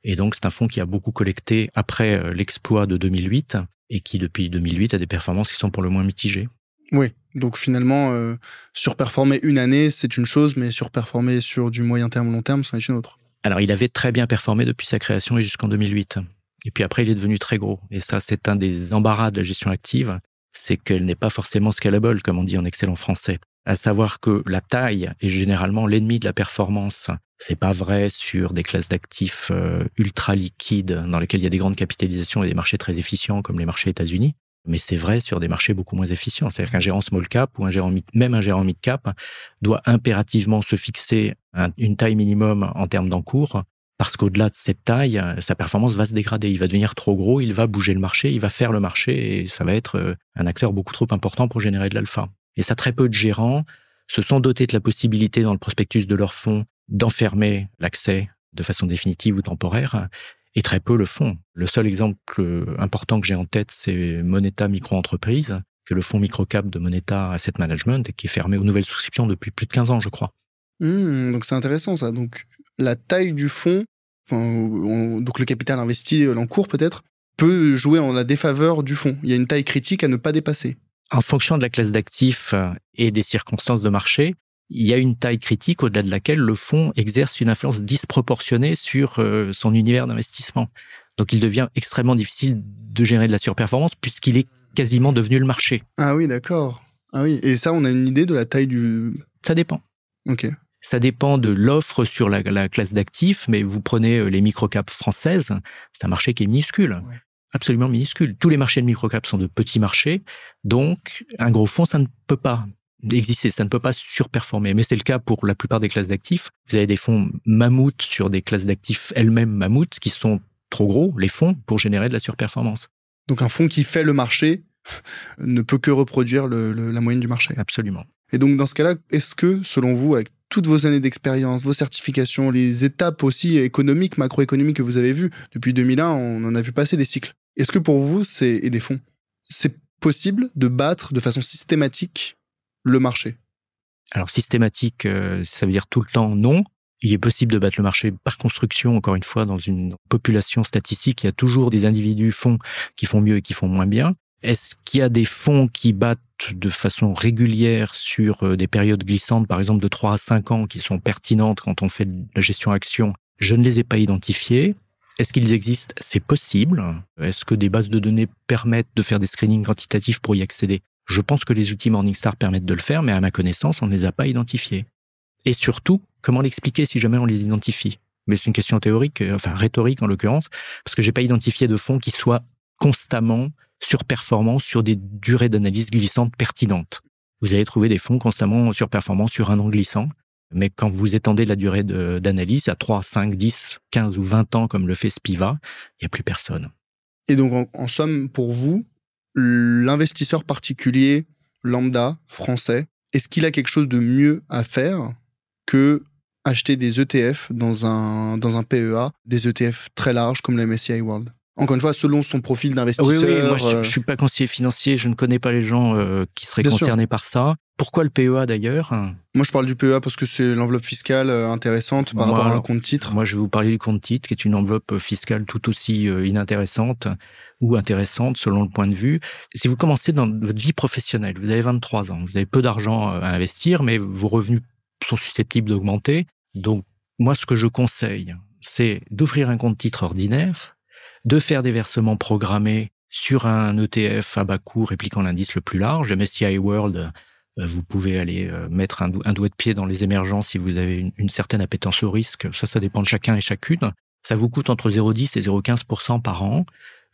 Et donc, c'est un fonds qui a beaucoup collecté après euh, l'exploit de 2008 et qui, depuis 2008, a des performances qui sont pour le moins mitigées. Oui, donc finalement, euh, surperformer une année, c'est une chose, mais surperformer sur du moyen terme ou long terme, c'en est une autre. Alors, il avait très bien performé depuis sa création et jusqu'en 2008. Et puis après, il est devenu très gros. Et ça, c'est un des embarras de la gestion active, c'est qu'elle n'est pas forcément scalable, comme on dit en excellent français. À savoir que la taille est généralement l'ennemi de la performance. C'est pas vrai sur des classes d'actifs euh, ultra liquides dans lesquelles il y a des grandes capitalisations et des marchés très efficients comme les marchés États-Unis. Mais c'est vrai sur des marchés beaucoup moins efficients. C'est-à-dire qu'un gérant small cap ou un gérant même un gérant mid cap doit impérativement se fixer une taille minimum en termes d'encours parce qu'au-delà de cette taille, sa performance va se dégrader. Il va devenir trop gros, il va bouger le marché, il va faire le marché et ça va être euh, un acteur beaucoup trop important pour générer de l'alpha. Et ça, très peu de gérants se sont dotés de la possibilité dans le prospectus de leur fonds d'enfermer l'accès de façon définitive ou temporaire et très peu le font. Le seul exemple important que j'ai en tête, c'est Moneta Micro-entreprise, que le fonds microcap de Moneta Asset Management qui est fermé aux nouvelles souscriptions depuis plus de 15 ans, je crois. Mmh, donc c'est intéressant ça. Donc la taille du fonds, donc le capital investi, l'encours peut-être, peut jouer en la défaveur du fonds. Il y a une taille critique à ne pas dépasser. En fonction de la classe d'actifs et des circonstances de marché, il y a une taille critique au-delà de laquelle le fonds exerce une influence disproportionnée sur euh, son univers d'investissement. Donc il devient extrêmement difficile de gérer de la surperformance puisqu'il est quasiment devenu le marché. Ah oui, d'accord. Ah oui, et ça, on a une idée de la taille du... Ça dépend. Ok. Ça dépend de l'offre sur la, classe d'actifs, mais vous prenez euh, les microcaps françaises, c'est un marché qui est minuscule. Absolument minuscule. Tous les marchés de microcaps sont de petits marchés, donc un gros fonds, ça ne peut pas exister, ça ne peut pas surperformer. Mais c'est le cas pour la plupart des classes d'actifs. Vous avez des fonds mammouths sur des classes d'actifs elles-mêmes mammouths qui sont trop gros, les fonds, pour générer de la surperformance. Donc un fonds qui fait le marché (laughs) ne peut que reproduire la moyenne du marché. Absolument. Et donc dans ce cas-là, est-ce que, selon vous, avec toutes vos années d'expérience, vos certifications, les étapes aussi économiques, macroéconomiques que vous avez vues depuis 2001, on en a vu passer des cycles. Est-ce que pour vous, c'est des fonds, c'est possible de battre de façon systématique le marché? Alors systématique, euh, ça veut dire tout le temps non. Il est possible de battre le marché par construction, encore une fois, dans une population statistique, il y a toujours des individus fonds qui font mieux et qui font moins bien. Est-ce qu'il y a des fonds qui battent de façon régulière sur euh, des périodes glissantes, par exemple de 3 à 5 ans, qui sont pertinentes quand on fait de la gestion action Je ne les ai pas identifiés. Est-ce qu'ils existent? C'est possible. Est-ce que des bases de données permettent de faire des screenings quantitatifs pour y accéder? Je pense que les outils Morningstar permettent de le faire, mais à ma connaissance, on ne les a pas identifiés. Et surtout, comment l'expliquer si jamais on les identifie? Mais c'est une question théorique, euh, enfin rhétorique en l'occurrence, parce que j'ai pas identifié de fonds qui soient constamment surperformants sur des durées d'analyse glissantes pertinentes. Vous allez trouver des fonds constamment surperformants sur un an glissant, mais quand vous étendez la durée d'analyse à 3, 5, 10, 15 ou 20 ans, comme le fait Spiva, il n'y a plus personne. Et donc, en somme, pour vous, l'investisseur particulier lambda français, est-ce qu'il a quelque chose de mieux à faire que acheter des ETF dans un, dans un PEA, des ETF très larges comme le MSCI World? Encore une fois, selon son profil d'investisseur. Oui, oui, moi, je, ne euh, suis pas conseiller financier, je ne connais pas les gens euh, qui seraient concernés par ça. Pourquoi le PEA d'ailleurs? Moi, je parle du PEA parce que c'est l'enveloppe fiscale euh, intéressante par rapport à un compte titre. Moi, je vais vous parler du compte titre, qui est une enveloppe fiscale tout aussi inintéressante ou intéressante selon le point de vue. Si vous commencez dans votre vie professionnelle, vous avez 23 ans, vous avez peu d'argent à investir, mais vos revenus sont susceptibles d'augmenter. Donc, moi, ce que je conseille, c'est d'ouvrir un compte titre ordinaire, de faire des versements programmés sur un ETF à bas coût répliquant l'indice le plus large, MSCI World, euh, vous pouvez aller euh, mettre un, doigt de pied dans les émergences si vous avez une, une, certaine appétence au risque. Ça, ça dépend de chacun et chacune. Ça vous coûte entre 0,10 et 0,15% par an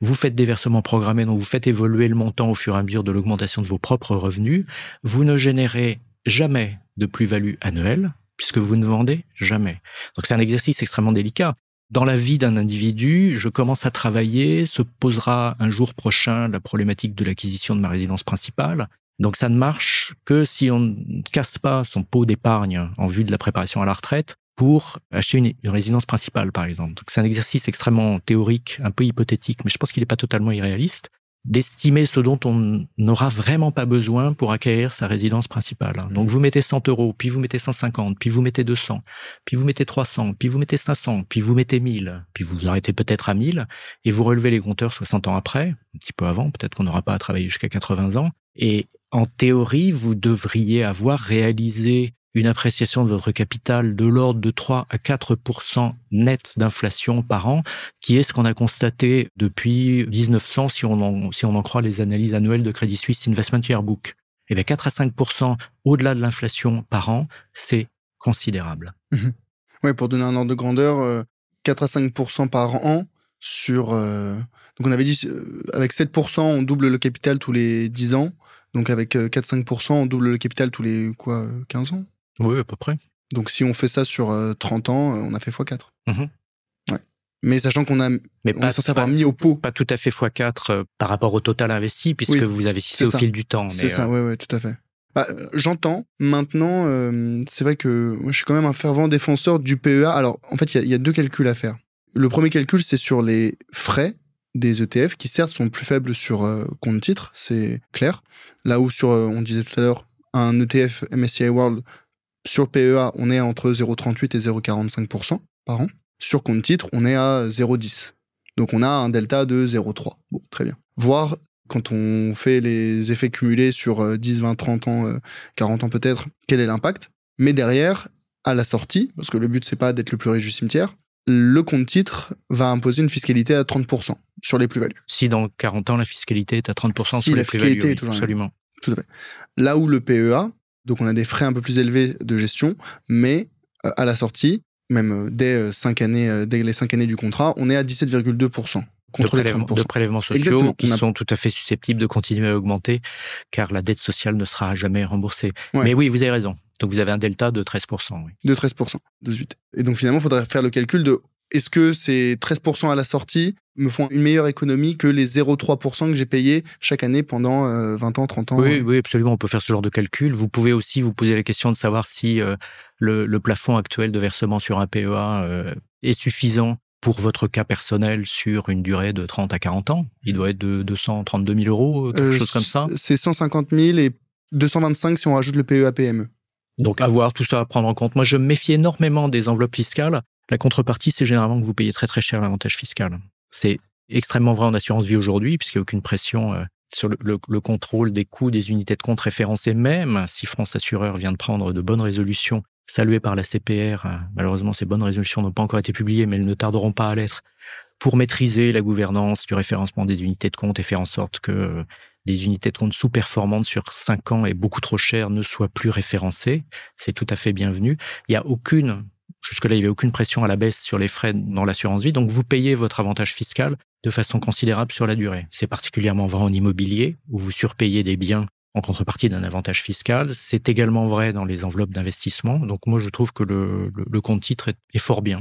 vous faites des versements programmés, donc vous faites évoluer le montant au fur et à mesure de l'augmentation de vos propres revenus, vous ne générez jamais de plus-value annuelle, puisque vous ne vendez jamais. Donc c'est un exercice extrêmement délicat. Dans la vie d'un individu, je commence à travailler, se posera un jour prochain la problématique de l'acquisition de ma résidence principale. Donc ça ne marche que si on ne casse pas son pot d'épargne en vue de la préparation à la retraite pour acheter une, résidence principale, par exemple. C'est un exercice extrêmement théorique, un peu hypothétique, mais je pense qu'il n'est pas totalement irréaliste, d'estimer ce dont on n'aura vraiment pas besoin pour acquérir sa résidence principale. Donc vous mettez 100 euros, puis vous mettez 150, puis vous mettez 200, puis vous mettez 300, puis vous mettez 500, puis vous mettez 1000, puis vous arrêtez peut-être à 1000, et vous relevez les compteurs 60 ans après, un petit peu avant, peut-être qu'on n'aura pas à travailler jusqu'à 80 ans, et en théorie, vous devriez avoir réalisé une appréciation de votre capital de l'ordre de 3 à 4% net d'inflation par an, qui est ce qu'on a constaté depuis 1900 si on en, si on en croit les analyses annuelles de Credit Suisse Investment Yearbook. Et bien 4 à 5 au-delà de l'inflation par an, c'est considérable. Mhm. Oui, pour donner un ordre de grandeur, 4 euh, à 5 par an sur... Euh, donc on avait dit, euh, avec 7 on double le capital tous les 10 ans. Donc avec 4-5%, on double le capital tous les quoi 15 ans? Oui, à peu près. Donc si on fait ça sur 30 euh, ans, euh, on a fait x4. Mhm. Ouais. Mais sachant qu'on a, mais pas, est censé avoir mis au pot. Pas tout à fait x4 euh, par rapport au total investi, puisque vous cessé au fil du temps. C'est ça, oui, ouais, tout à fait. Bah, J'entends. Maintenant, c'est vrai que moi, je suis quand même un fervent défenseur du PEA. Alors, en fait, il y, y, a deux calculs à faire. Le premier calcul, c'est sur les frais des ETF, qui certes sont plus faibles sur compte titre, c'est clair. Là où sur, on disait tout à l'heure, un ETF MSCI World sur le PEA, on est entre 0,38 et 0,45% par an. Sur compte titre, on est à 0,10. Donc on a un delta de 0,3. Bon, très bien. Voir quand on fait les effets cumulés sur 10, 20, 30 ans, 40 euh, ans peut-être, quel est l'impact? Mais derrière, à la sortie, parce que le but c'est pas d'être le plus riche du cimetière, le compte titre va imposer une fiscalité à 30% sur les plus-values. Si dans 40 ans la fiscalité est à 30% sur les plus-values, absolument. Tout à fait. Là où le PEA, donc on a des frais un peu plus élevés de gestion, mais euh, à la sortie, même euh, dès, euh, cinq années, dès les 5 années du contrat, on est à 17,2%. Contre de, de prélèvements sociaux qui sont tout à fait susceptibles de continuer à augmenter car la dette sociale ne sera jamais remboursée. Mais oui, vous avez raison. Donc vous avez un delta de 13%. Oui. De 13%, de suite. Et donc finalement, il faudrait faire le calcul de est-ce que ces 13% à la sortie me font une meilleure économie que les 0,3% que j'ai payé chaque année pendant 20 euh, ans, 30 ans oui, oui, absolument. On peut faire ce genre de calcul. Vous pouvez aussi vous poser la question de savoir si euh, le, plafond actuel de versement sur un PEA euh, est suffisant pour votre cas personnel sur une durée de 30 à 40 ans. Il doit être de 232 000 euros, quelque chose comme ça. C'est 150 000 et 225 si on rajoute le PEA PME. Donc, avoir tout ça à prendre en compte. Moi, je me méfie énormément des enveloppes fiscales la contrepartie, c'est généralement que vous payez très très cher l'avantage fiscal. C'est extrêmement vrai en assurance vie aujourd'hui, puisqu'il n'y a aucune pression euh, sur le, contrôle des coûts des unités de compte référencées, même si France Assureur vient de prendre de bonnes résolutions saluées par la CPR. Euh, malheureusement, ces bonnes résolutions n'ont pas encore été publiées, mais elles ne tarderont pas à l'être pour maîtriser la gouvernance du référencement des unités de compte et faire en sorte que des unités de compte sous-performantes sur 5 ans et beaucoup trop chères ne soient plus référencées. C'est tout à fait bienvenu. Il n'y a aucune Jusque-là, il n'y avait aucune pression à la baisse sur les frais dans l'assurance vie. Donc, vous payez votre avantage fiscal de façon considérable sur la durée. C'est particulièrement vrai en immobilier, où vous surpayez des biens en contrepartie d'un avantage fiscal. C'est également vrai dans les enveloppes d'investissement. Donc, moi, je trouve que le, compte titre est, fort bien.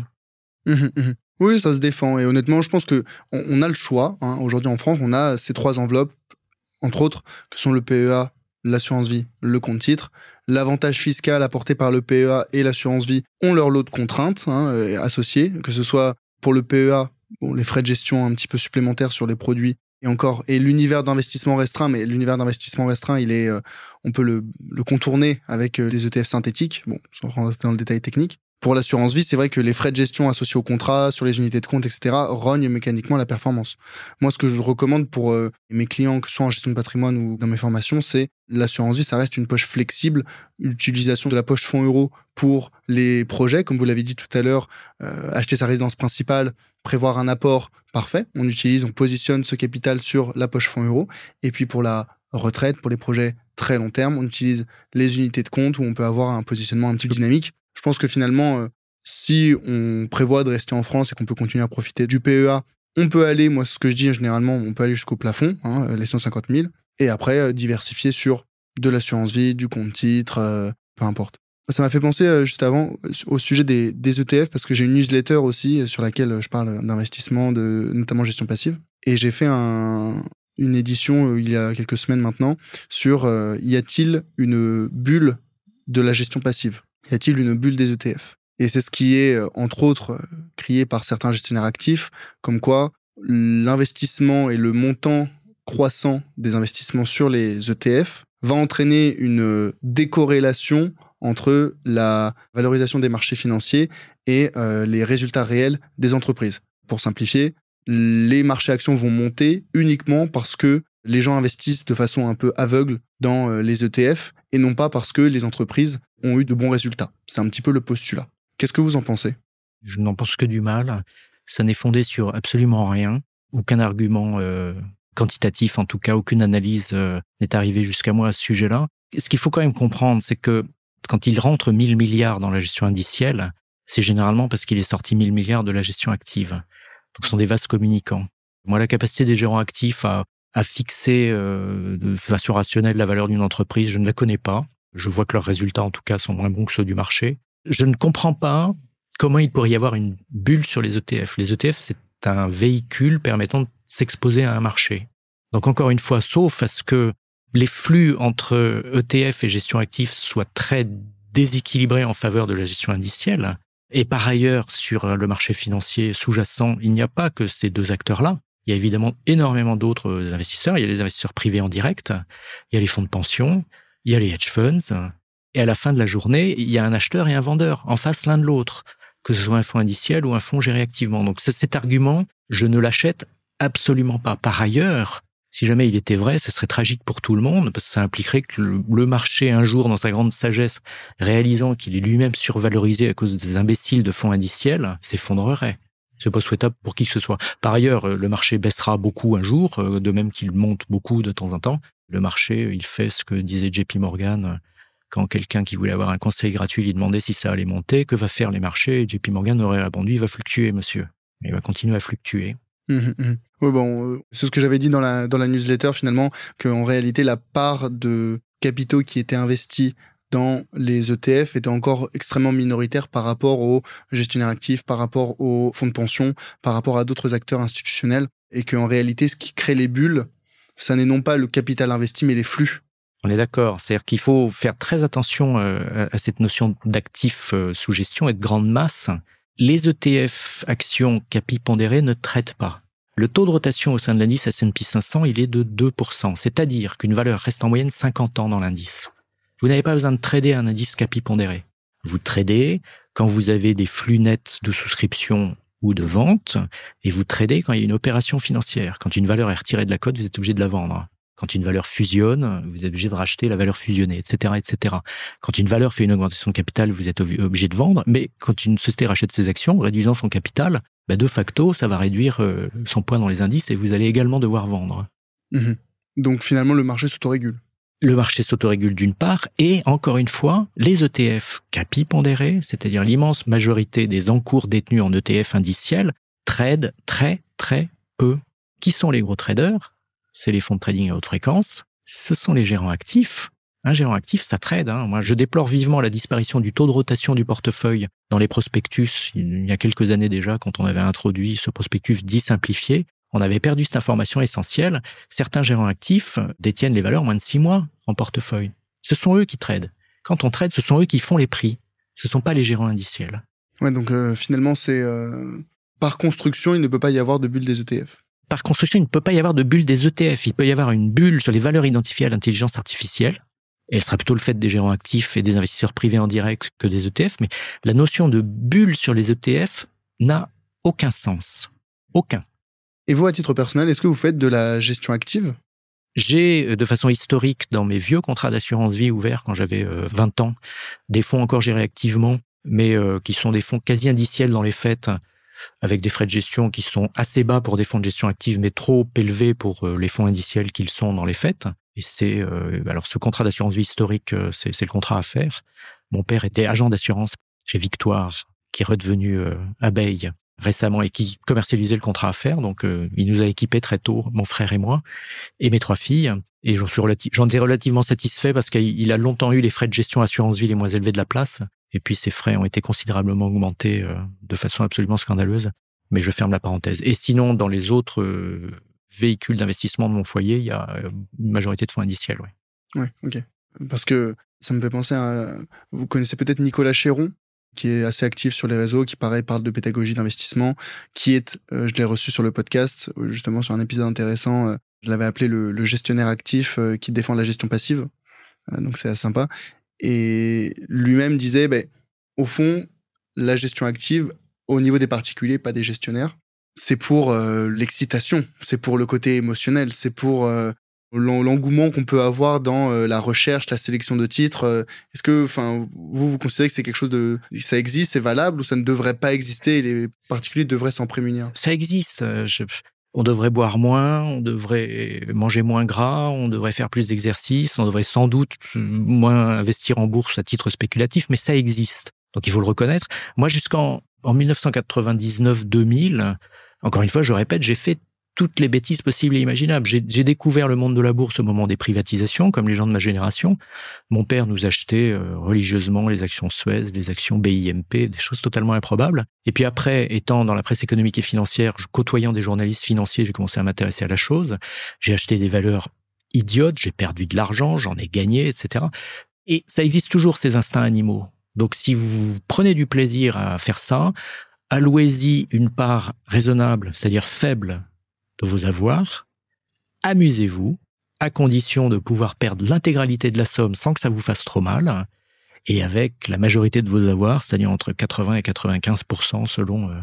Mmh mmh oui, ça se défend. Et honnêtement, je pense que on, a le choix. Hein. Aujourd'hui, en France, on a ces trois enveloppes, entre autres, que sont le PEA, l'assurance vie, le compte titre. L'avantage fiscal apporté par le PEA et l'assurance vie ont leur lot de contraintes hein, euh, associées, que ce soit pour le PEA, les frais de gestion un petit peu supplémentaires sur les produits et encore et l'univers d'investissement restreint mais l'univers d'investissement restreint il est euh, on peut le, contourner avec euh, des ETF synthétiques bon sans rentrer dans le détail technique pour l'assurance vie, c'est vrai que les frais de gestion associés au contrat, sur les unités de compte, etc., rognent mécaniquement la performance. Moi, ce que je recommande pour euh, mes clients, que ce soit en gestion de patrimoine ou dans mes formations, c'est l'assurance vie, ça reste une poche flexible, l'utilisation de la poche fonds euros pour les projets, comme vous l'avez dit tout à l'heure, euh, acheter sa résidence principale, prévoir un apport, parfait. On utilise, on positionne ce capital sur la poche fonds euros. Et puis pour la retraite, pour les projets très long terme, on utilise les unités de compte où on peut avoir un positionnement un petit peu dynamique je pense que finalement, euh, si on prévoit de rester en France et qu'on peut continuer à profiter du PEA, on peut aller, moi, ce que je dis généralement, on peut aller jusqu'au plafond, hein, euh, les 150 000, et après euh, diversifier sur de l'assurance vie, du compte titre, peu importe. Ça m'a fait penser juste avant au sujet des, ETF parce que j'ai une newsletter aussi sur laquelle je parle d'investissement, notamment gestion passive. Et j'ai fait un, une édition il y a quelques semaines maintenant sur y a-t-il une bulle de la gestion passive? Y a-t-il une bulle des ETF Et c'est ce qui est, euh, entre autres, euh, crié par certains gestionnaires actifs, comme quoi l'investissement et le montant croissant des investissements sur les ETF va entraîner une euh, décorrélation entre la valorisation des marchés financiers et les résultats réels des entreprises. Pour simplifier, les marchés actions vont monter uniquement parce que les gens investissent de façon un peu aveugle dans euh, les ETF et non pas parce que les entreprises ont eu de bons résultats. C'est un petit peu le postulat. Qu'est-ce que vous en pensez? Je n'en pense que du mal. Ça n'est fondé sur absolument rien. Aucun argument euh, quantitatif, en tout cas, aucune analyse euh, n'est arrivée jusqu'à moi à ce sujet-là. Ce qu'il faut quand même comprendre, c'est que quand il rentre 1000 milliards dans la gestion indicielle, c'est généralement parce qu'il est sorti 1000 milliards de la gestion active. Donc ce sont des vases communicants. Moi, la capacité des gérants actifs à, à fixer euh, de façon rationnelle la valeur d'une entreprise, je ne la connais pas. Je vois que leurs résultats, en tout cas, sont moins bons que ceux du marché. Je ne comprends pas comment il pourrait y avoir une bulle sur les ETF. Les ETF, c'est un véhicule permettant de s'exposer à un marché. Donc encore une fois, sauf à ce que les flux entre ETF et gestion active soient très déséquilibrés en faveur de la gestion indicielle, et par ailleurs, sur le marché financier sous-jacent, il n'y a pas que ces deux acteurs-là. Il y a évidemment énormément d'autres investisseurs. Il y a les investisseurs privés en direct, il y a les fonds de pension, il y a les hedge funds. Et à la fin de la journée, il y a un acheteur et un vendeur en face l'un de l'autre, que ce soit un fonds indiciel ou un fonds géré activement. Donc cet argument, je ne l'achète absolument pas. Par ailleurs, si jamais il était vrai, ce serait tragique pour tout le monde, parce que ça impliquerait que le, marché, un jour, dans sa grande sagesse, réalisant qu'il est lui-même survalorisé à cause des imbéciles de fonds indiciels, s'effondrerait. C'est pas souhaitable pour qui que ce soit. Par ailleurs, le marché baissera beaucoup un jour, euh, de même qu'il monte beaucoup de temps en temps. Le marché, il fait ce que disait JP Morgan quand quelqu'un qui voulait avoir un conseil gratuit lui demandait si ça allait monter, que va faire les marchés JP Morgan aurait répondu, il va fluctuer, monsieur. Il va continuer à fluctuer. Mmh, mmh. Oui, bon, euh, c'est ce que j'avais dit dans la, dans la newsletter finalement, qu'en réalité, la part de capitaux qui étaient investis dans les ETF était encore extrêmement minoritaire par rapport aux gestionnaires actifs, par rapport aux fonds de pension, par rapport à d'autres acteurs institutionnels, et qu'en réalité, ce qui crée les bulles, ça n'est non pas le capital investi, mais les flux. On est d'accord. C'est-à-dire qu'il faut faire très attention euh, à cette notion d'actifs euh, sous gestion et de grande masse les ETF actions capi pondérées ne traitent pas. Le taux de rotation au sein de l'indice S&P 500, il est de 2%, c'est-à-dire qu'une valeur reste en moyenne 50 ans dans l'indice. Vous n'avez pas besoin de trader un indice capi pondéré. Vous tradez quand vous avez des flux nets de souscription ou de vente, et vous tradez quand il y a une opération financière. Quand une valeur est retirée de la cote, vous êtes obligé de la vendre. Quand une valeur fusionne, vous êtes obligé de racheter la valeur fusionnée, etc., etc. Quand une valeur fait une augmentation de capital, vous êtes obligé de vendre. Mais quand une société rachète ses actions, réduisant son capital, bah de facto, ça va réduire euh, son poids dans les indices et vous allez également devoir vendre. Mmh Donc finalement, le marché s'autorégule. Le marché s'autorégule d'une part, et encore une fois, les ETF capi pondérés, c'est-à-dire l'immense majorité des encours détenus en ETF indiciels, tradent très très peu. Qui sont les gros traders? C'est les fonds de trading à haute fréquence. Ce sont les gérants actifs. Un gérant actif, ça trade. Hein. Moi, je déplore vivement la disparition du taux de rotation du portefeuille dans les prospectus. Il y a quelques années déjà, quand on avait introduit ce prospectus dit simplifié, on avait perdu cette information essentielle. Certains gérants actifs détiennent les valeurs moins de six mois en portefeuille. Ce sont eux qui tradent. Quand on trade, ce sont eux qui font les prix. Ce ne sont pas les gérants indiciels. Ouais, donc euh, finalement, c'est euh, par construction, il ne peut pas y avoir de bulle des ETF par construction, il ne peut pas y avoir de bulle des ETF. Il peut y avoir une bulle sur les valeurs identifiées à l'intelligence artificielle. Et elle sera plutôt le fait des gérants actifs et des investisseurs privés en direct que des ETF. Mais la notion de bulle sur les ETF n'a aucun sens. Aucun. Et vous, à titre personnel, est-ce que vous faites de la gestion active? J'ai, euh, de façon historique, dans mes vieux contrats d'assurance vie ouverts quand j'avais 20 euh, ans, des fonds encore gérés activement, mais euh, qui sont des fonds quasi indiciels dans les faits, avec des frais de gestion qui sont assez bas pour des fonds de gestion active, mais trop élevés pour les fonds indiciels qu'ils sont dans les faits. Et c'est alors ce contrat d'assurance vie historique, euh, c'est le contrat à faire. Mon père était agent d'assurance chez Victoire, qui est redevenu abeille récemment et qui commercialisait le contrat à faire. Donc, il nous a équipés très tôt, mon frère et moi, et mes trois filles. Et j'en suis j'en relativement satisfait parce qu'il a longtemps eu les frais de gestion assurance vie les moins élevés de la place. Et puis ces frais ont été considérablement augmentés euh, de façon absolument scandaleuse. Mais je ferme la parenthèse. Et sinon, dans les autres euh, véhicules d'investissement de mon foyer, il y a euh, une majorité de fonds indiciels. Oui, ouais, ok. Parce que ça me fait penser à... Vous connaissez peut-être Nicolas Chéron qui est assez actif sur les réseaux, qui pareil parle de pédagogie d'investissement, qui est, je l'ai reçu sur le podcast, justement sur un épisode intéressant, je l'avais appelé le, gestionnaire actif qui défend la gestion passive, donc c'est assez sympa. Et lui-même disait, ben, au fond, la gestion active, au niveau des particuliers, pas des gestionnaires, c'est pour euh, l'excitation, c'est pour le côté émotionnel, c'est pour euh, l'engouement qu'on peut avoir dans euh, la recherche, la sélection de titres. Euh, est-ce que, enfin, vous, vous considérez que c'est quelque chose de, ça existe, c'est valable ou ça ne devrait pas exister et les particuliers devraient s'en prémunir? Ça existe. Euh, on devrait boire moins, on devrait manger moins gras, on devrait faire plus d'exercices, on devrait sans doute moins investir en bourse à titre spéculatif, mais ça existe. Donc il faut le reconnaître. Moi, jusqu'en en 1999-2000, encore une fois, je répète, j'ai fait toutes les bêtises possibles et imaginables. J'ai découvert le monde de la bourse au moment des privatisations, comme les gens de ma génération. Mon père nous achetait euh, religieusement les actions Suez, les actions BIMP, des choses totalement improbables. Et puis après, étant dans la presse économique et financière, côtoyant des journalistes financiers, j'ai commencé à m'intéresser à la chose. J'ai acheté des valeurs idiotes, j'ai perdu de l'argent, j'en ai gagné, etc. Et ça existe toujours, ces instincts animaux. Donc si vous prenez du plaisir à faire ça, allouez-y une part raisonnable, c'est-à-dire faible de vos avoirs, amusez-vous, à condition de pouvoir perdre l'intégralité de la somme sans que ça vous fasse trop mal, et avec la majorité de vos avoirs, c'est-à-dire entre 80 et 95% selon euh,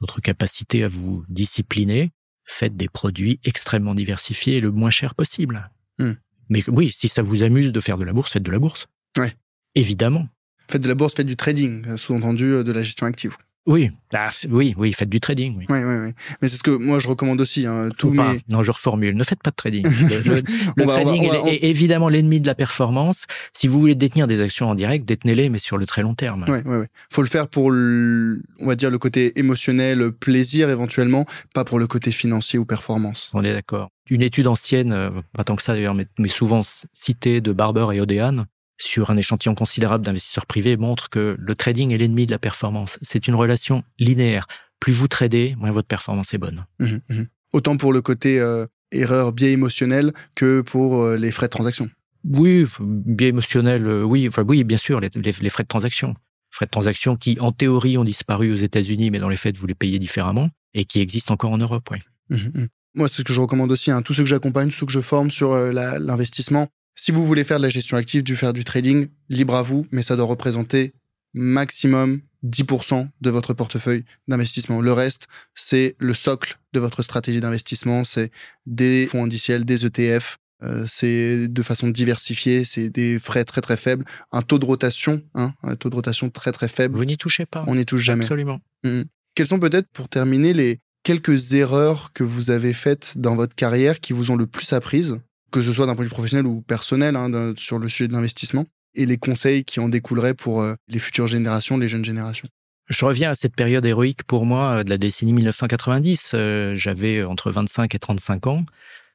votre capacité à vous discipliner, faites des produits extrêmement diversifiés et le moins cher possible. Hmm. Mais oui, si ça vous amuse de faire de la bourse, faites de la bourse. Ouais. Évidemment. Faites de la bourse, faites du trading, sous-entendu euh, de la gestion active. Oui, ah, oui, oui, faites du trading. Oui, oui, oui. Mais c'est ce que moi je recommande aussi. Hein, tout mes... Non, je reformule. Ne faites pas de trading. Le, (laughs) trading est, évidemment l'ennemi de la performance. Si vous voulez détenir des actions en direct, détenez-les, mais sur le très long terme. Oui, oui, oui. Faut le faire pour, le, on va dire, le côté émotionnel, plaisir éventuellement, pas pour le côté financier ou performance. On est d'accord. Une étude ancienne, euh, pas tant que ça d'ailleurs, mais, mais souvent citée de Barber et Odean, sur un échantillon considérable d'investisseurs privés montre que le trading est l'ennemi de la performance. C'est une relation linéaire. Plus vous tradez, moins votre performance est bonne. Mmh, mmh. Autant pour le côté euh, erreur, biais émotionnel que pour euh, les frais de transaction. Oui, biais émotionnel, euh, oui, enfin oui, bien sûr, les, frais de transaction. Frais de transaction qui, en théorie, ont disparu aux États-Unis, mais dans les faits, vous les payez différemment et qui existent encore en Europe, oui. Mmh, Moi, c'est ce que je recommande aussi. Hein. Tous ceux que j'accompagne, tous ceux que je forme sur l'investissement, si vous voulez faire de la gestion active, du faire du trading, libre à vous, mais ça doit représenter maximum 10% de votre portefeuille d'investissement. Le reste, c'est le socle de votre stratégie d'investissement. C'est des fonds indiciels, des ETF. Euh, c'est de façon diversifiée, c'est des frais très très faibles, un taux de rotation, hein, un taux de rotation très très faible. Vous n'y touchez pas. On n'y touche jamais. Absolument. Mmh. Quelles sont peut-être, pour terminer, les quelques erreurs que vous avez faites dans votre carrière qui vous ont le plus apprises? Que ce soit d'un point de vue professionnel ou personnel, hein, sur le sujet de l'investissement, et les conseils qui en découleraient pour euh, les futures générations, les jeunes générations. Je reviens à cette période héroïque pour moi euh, de la décennie 1990. Euh, j'avais entre 25 et 35 ans.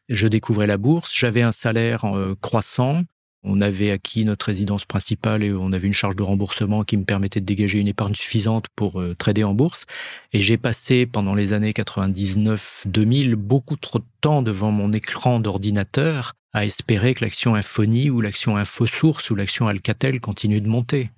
Je découvrais la bourse. J'avais un salaire croissant. On avait acquis notre résidence principale et on avait une charge de remboursement qui me permettait de dégager une épargne suffisante pour euh, trader en bourse. Et j'ai passé pendant les années 99-2000 beaucoup trop de temps devant mon écran d'ordinateur à espérer que l'action Infonie ou l'action InfoSource ou l'action Alcatel continue de monter.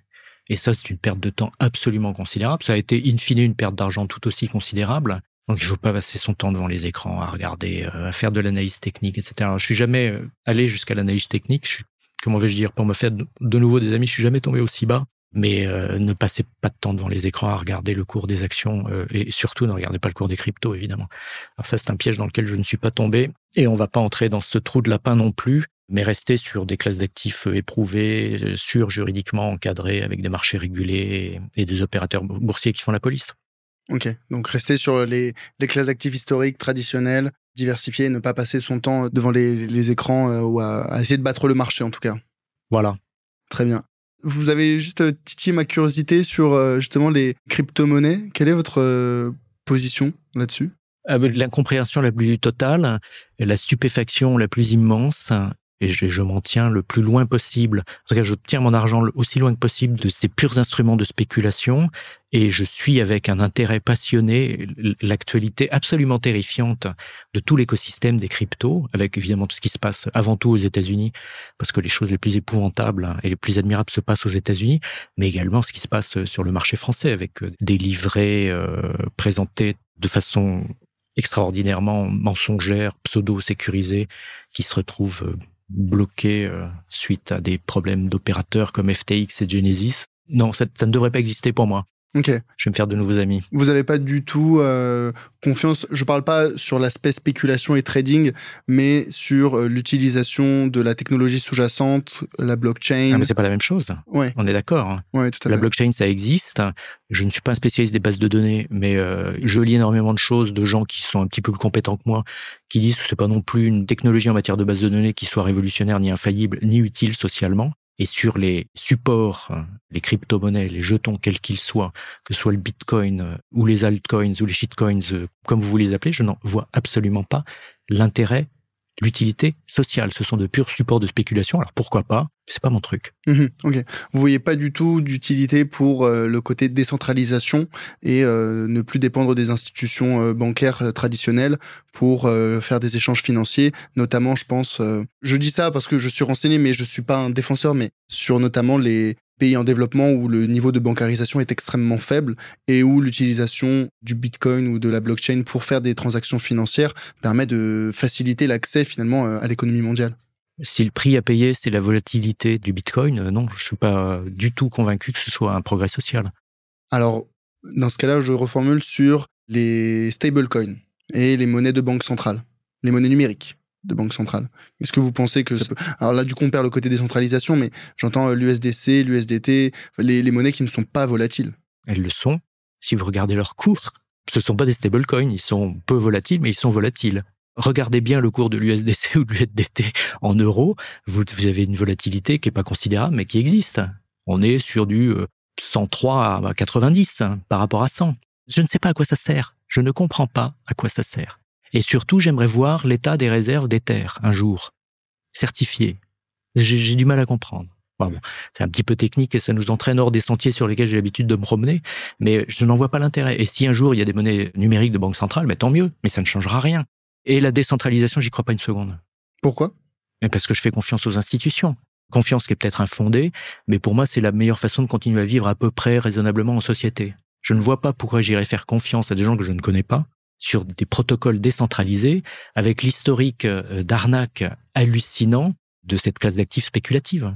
Et ça, c'est une perte de temps absolument considérable. Ça a été in fine une perte d'argent tout aussi considérable. Donc il faut pas passer son temps devant les écrans à regarder, euh, à faire de l'analyse technique, etc. Alors, je suis jamais euh, allé jusqu'à l'analyse technique. Comment vais-je dire, pour me faire de nouveau des amis, je suis jamais tombé aussi bas. Mais euh, ne passez pas de temps devant les écrans à regarder le cours des actions euh, et surtout ne regardez pas le cours des cryptos évidemment. Alors ça c'est un piège dans lequel je ne suis pas tombé et on va pas entrer dans ce trou de lapin non plus, mais rester sur des classes d'actifs euh, éprouvées, sûres, juridiquement encadrées, avec des marchés régulés et des opérateurs boursiers qui font la police. Ok, donc rester sur les, les classes d'actifs historiques traditionnelles, diversifier, ne pas passer son temps devant les, écrans euh, ou à, essayer de battre le marché en tout cas. Voilà. Très bien. Vous avez juste euh, titillé ma curiosité sur euh, justement les crypto-monnaies. Quelle est votre position là-dessus? L'incompréhension la plus totale, la stupéfaction la plus immense et je, m'en tiens le plus loin possible. En tout cas, je tiens mon argent aussi loin que possible de ces purs instruments de spéculation et je suis avec un intérêt passionné l'actualité absolument terrifiante de tout l'écosystème des cryptos, avec évidemment tout ce qui se passe avant tout aux États-Unis, parce que les choses les plus épouvantables et les plus admirables se passent aux États-Unis, mais également ce qui se passe sur le marché français, avec des livrets euh, présentés de façon extraordinairement mensongère, pseudo-sécurisée, qui se retrouvent euh, bloqués euh, suite à des problèmes d'opérateurs comme FTX et Genesis. Non, ça, ne devrait pas exister pour moi. Ok. Je vais me faire de nouveaux amis. Vous n'avez pas du tout euh, confiance. Je parle pas sur l'aspect spéculation et trading, mais sur euh, l'utilisation de la technologie sous-jacente, la blockchain. Ah, mais c'est pas la même chose. Ouais. On est d'accord. hein. Ouais, tout à La fait. blockchain, ça existe. Je ne suis pas un spécialiste des bases de données, mais euh, je lis énormément de choses de gens qui sont un petit peu plus compétents que moi, qui disent que c'est pas non plus une technologie en matière de bases de données qui soit révolutionnaire, ni infaillible, ni utile socialement. Et sur les supports, les crypto-monnaies, les jetons, quels qu'ils soient, que ce soit le bitcoin euh, ou les altcoins ou les shitcoins, euh, comme vous voulez les appeler, je n'en vois absolument pas l'intérêt, l'utilité sociale. Ce sont de purs supports de spéculation. Alors pourquoi pas C'est pas mon truc. Mhm, ok. Vous voyez pas du tout d'utilité pour euh, le côté décentralisation et euh, ne plus dépendre des institutions euh, bancaires traditionnelles pour faire des échanges financiers, notamment, je pense. je dis ça parce que je suis renseigné, mais je suis pas un défenseur, mais sur notamment les pays en développement où le niveau de bancarisation est extrêmement faible et où l'utilisation du bitcoin ou de la blockchain pour faire des transactions financières permet de faciliter l'accès finalement à l'économie mondiale. Si le prix à payer, c'est la volatilité du bitcoin, euh, non, je suis pas du tout convaincu que ce soit un progrès social. Alors, dans ce cas-là, je reformule sur les stablecoins et les monnaies de banque centrale, les monnaies numériques de banque centrale. Est-ce que vous pensez que ça peut... Alors là, du coup, on perd le côté décentralisation, mais j'entends l'USDC, l'USDT, les, les monnaies qui ne sont pas volatiles. Elles le sont. Si vous regardez leur cours, ce sont pas des stablecoins, ils sont peu volatiles, mais ils sont volatiles. Regardez bien le cours de l'USDC (laughs) ou de l'USDT en euros, vous, vous avez une volatilité qui est pas considérable, mais qui existe. On est sur du euh, 103 à 90 hein, par rapport à 100. Je ne sais pas à quoi ça sert. Je ne comprends pas à quoi ça sert. Et surtout, j'aimerais voir l'état des réserves des terres un jour, certifiées. J'ai j'ai du mal à comprendre. Bon, bon, c'est un petit peu technique et ça nous entraîne hors des sentiers sur lesquels j'ai l'habitude de me promener, mais je n'en vois pas l'intérêt. Et si un jour il y a des monnaies numériques de banque centrale, mais tant mieux, mais ça ne changera rien. Et la décentralisation, j'y crois pas une seconde. Pourquoi? Parce que je fais confiance aux institutions. Confiance qui est peut-être infondée, mais pour moi, c'est la meilleure façon de continuer à vivre à peu près raisonnablement en société. Je ne vois pas pourquoi j'irais faire confiance à des gens que je ne connais pas sur des protocoles décentralisés avec l'historique euh, d'arnaque hallucinant de cette classe d'actifs spéculative.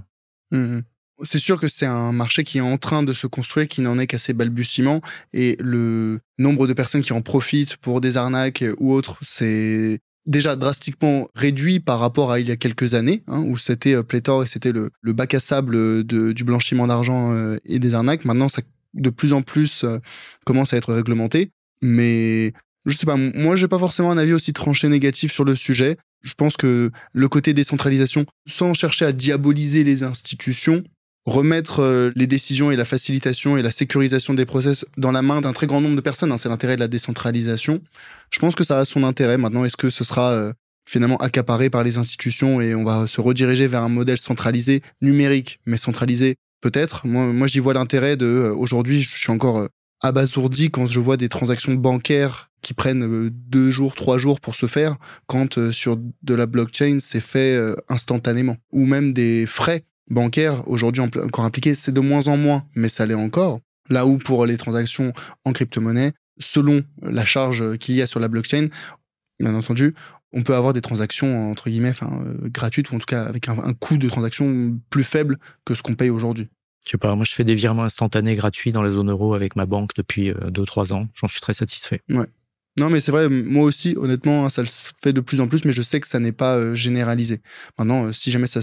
Mhm. C'est sûr que c'est un marché qui est en train de se construire, qui n'en est qu'à ses balbutiements, et le nombre de personnes qui en profitent pour des arnaques ou autres, c'est déjà drastiquement réduit par rapport à il y a quelques années, hein, où c'était euh, pléthore et c'était le, bac à sable du blanchiment d'argent euh, et des arnaques. Maintenant, ça de plus en plus euh, commence à être réglementé, mais je sais pas, moi j'ai pas forcément un avis aussi tranché négatif sur le sujet. Je pense que le côté décentralisation, sans chercher à diaboliser les institutions, remettre euh, les décisions et la facilitation et la sécurisation des process dans la main d'un très grand nombre de personnes, hein, c'est l'intérêt de la décentralisation. Je pense que ça a son intérêt. Maintenant, est-ce que ce sera euh, finalement accaparé par les institutions et on va se rediriger vers un modèle centralisé, numérique, mais centralisé peut-être? Moi, moi j'y vois l'intérêt de... euh, Aujourd'hui, je suis encore abasourdi quand je vois des transactions bancaires qui prennent deux jours, trois jours pour se faire, quand sur de la blockchain, c'est fait instantanément. Ou même des frais bancaires, aujourd'hui en- encore impliqués, c'est de moins en moins, mais ça l'est encore. Là où pour les transactions en crypto-monnaie, selon la charge qu'il y a sur la blockchain, bien entendu, on peut avoir des transactions entre guillemets enfin, euh, gratuites ou en tout cas avec un, un coût de transaction plus faible que ce qu'on paye aujourd'hui. Je sais pas, moi je fais des virements instantanés gratuits dans la zone euro avec ma banque depuis 2-3 ans. J'en suis très satisfait. Non, mais c'est vrai, moi aussi, honnêtement, hein, ça le fait de plus en plus, mais je sais que ça n'est pas euh, généralisé. Maintenant, euh, si jamais ça,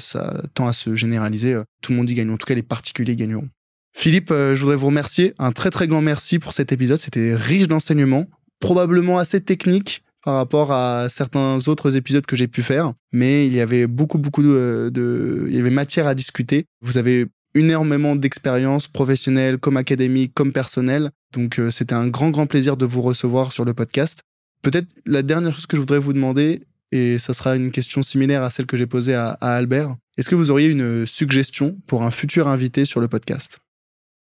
tend à se généraliser, euh, tout le monde y gagne. En tout cas, les particuliers gagneront. Philippe, je voudrais vous remercier. Un très très grand merci pour cet épisode. C'était riche d'enseignements, probablement assez technique par rapport à certains autres épisodes que j'ai pu faire, mais il y avait beaucoup beaucoup de, de il y avait matière à discuter. Vous avez énormément d'expérience professionnelle, comme académique, comme personnelle. Donc euh, c'était un grand grand plaisir de vous recevoir sur le podcast. Peut-être la dernière chose que je voudrais vous demander, et ça sera une question similaire à celle que j'ai posée à, à Albert, est-ce que vous auriez une suggestion pour un futur invité sur le podcast?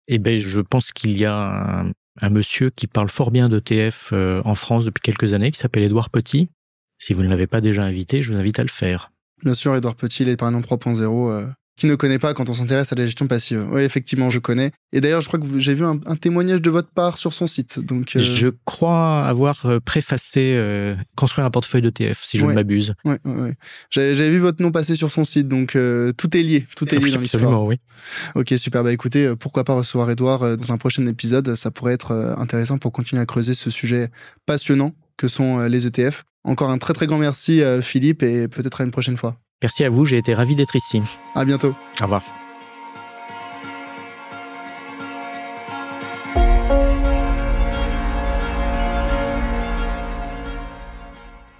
Eh ben, je pense qu'il y a un, un monsieur qui parle fort bien d'ETF euh, en France depuis quelques années, qui s'appelle Édouard Petit. Si vous ne l'avez pas déjà invité, je vous invite à le faire. Bien sûr, Edouard Petit, l'épargnant 3.0, euh, Qui ne connaît pas quand on s'intéresse à la gestion passive Oui, effectivement, je connais. Et d'ailleurs, je crois que j'ai vu un, témoignage de votre part sur son site. Donc, euh, Je crois avoir euh, préfacé euh, construire un portefeuille d'ETF, si je ne m'abuse. Oui, ouais, J'avais vu votre nom passer sur son site, donc tout est lié. Tout est lié dans l'histoire. oui. Ok, super. Bah écoutez, pourquoi pas recevoir Edouard dans un prochain épisode Ça pourrait être intéressant pour continuer à creuser ce sujet passionnant que sont les ETF. Encore un très très grand merci, Philippe, et peut-être à une prochaine fois. Merci à vous, j'ai été ravi d'être ici. À bientôt. Au revoir.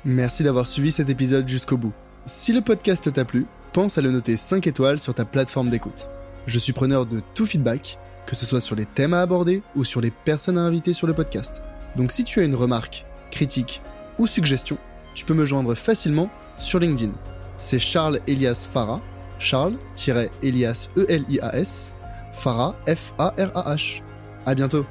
Merci d'avoir suivi cet épisode jusqu'au bout. Si le podcast t'a plu, pense à le noter 5 étoiles sur ta plateforme d'écoute. Je suis preneur de tout feedback, que ce soit sur les thèmes à aborder ou sur les personnes à inviter sur le podcast. Donc si tu as une remarque, critique ou suggestion, tu peux me joindre facilement sur LinkedIn c'est Charles Elias Farah, Charles-Elias E-L-I-A-S, Farah F-A-R-A-H. À bientôt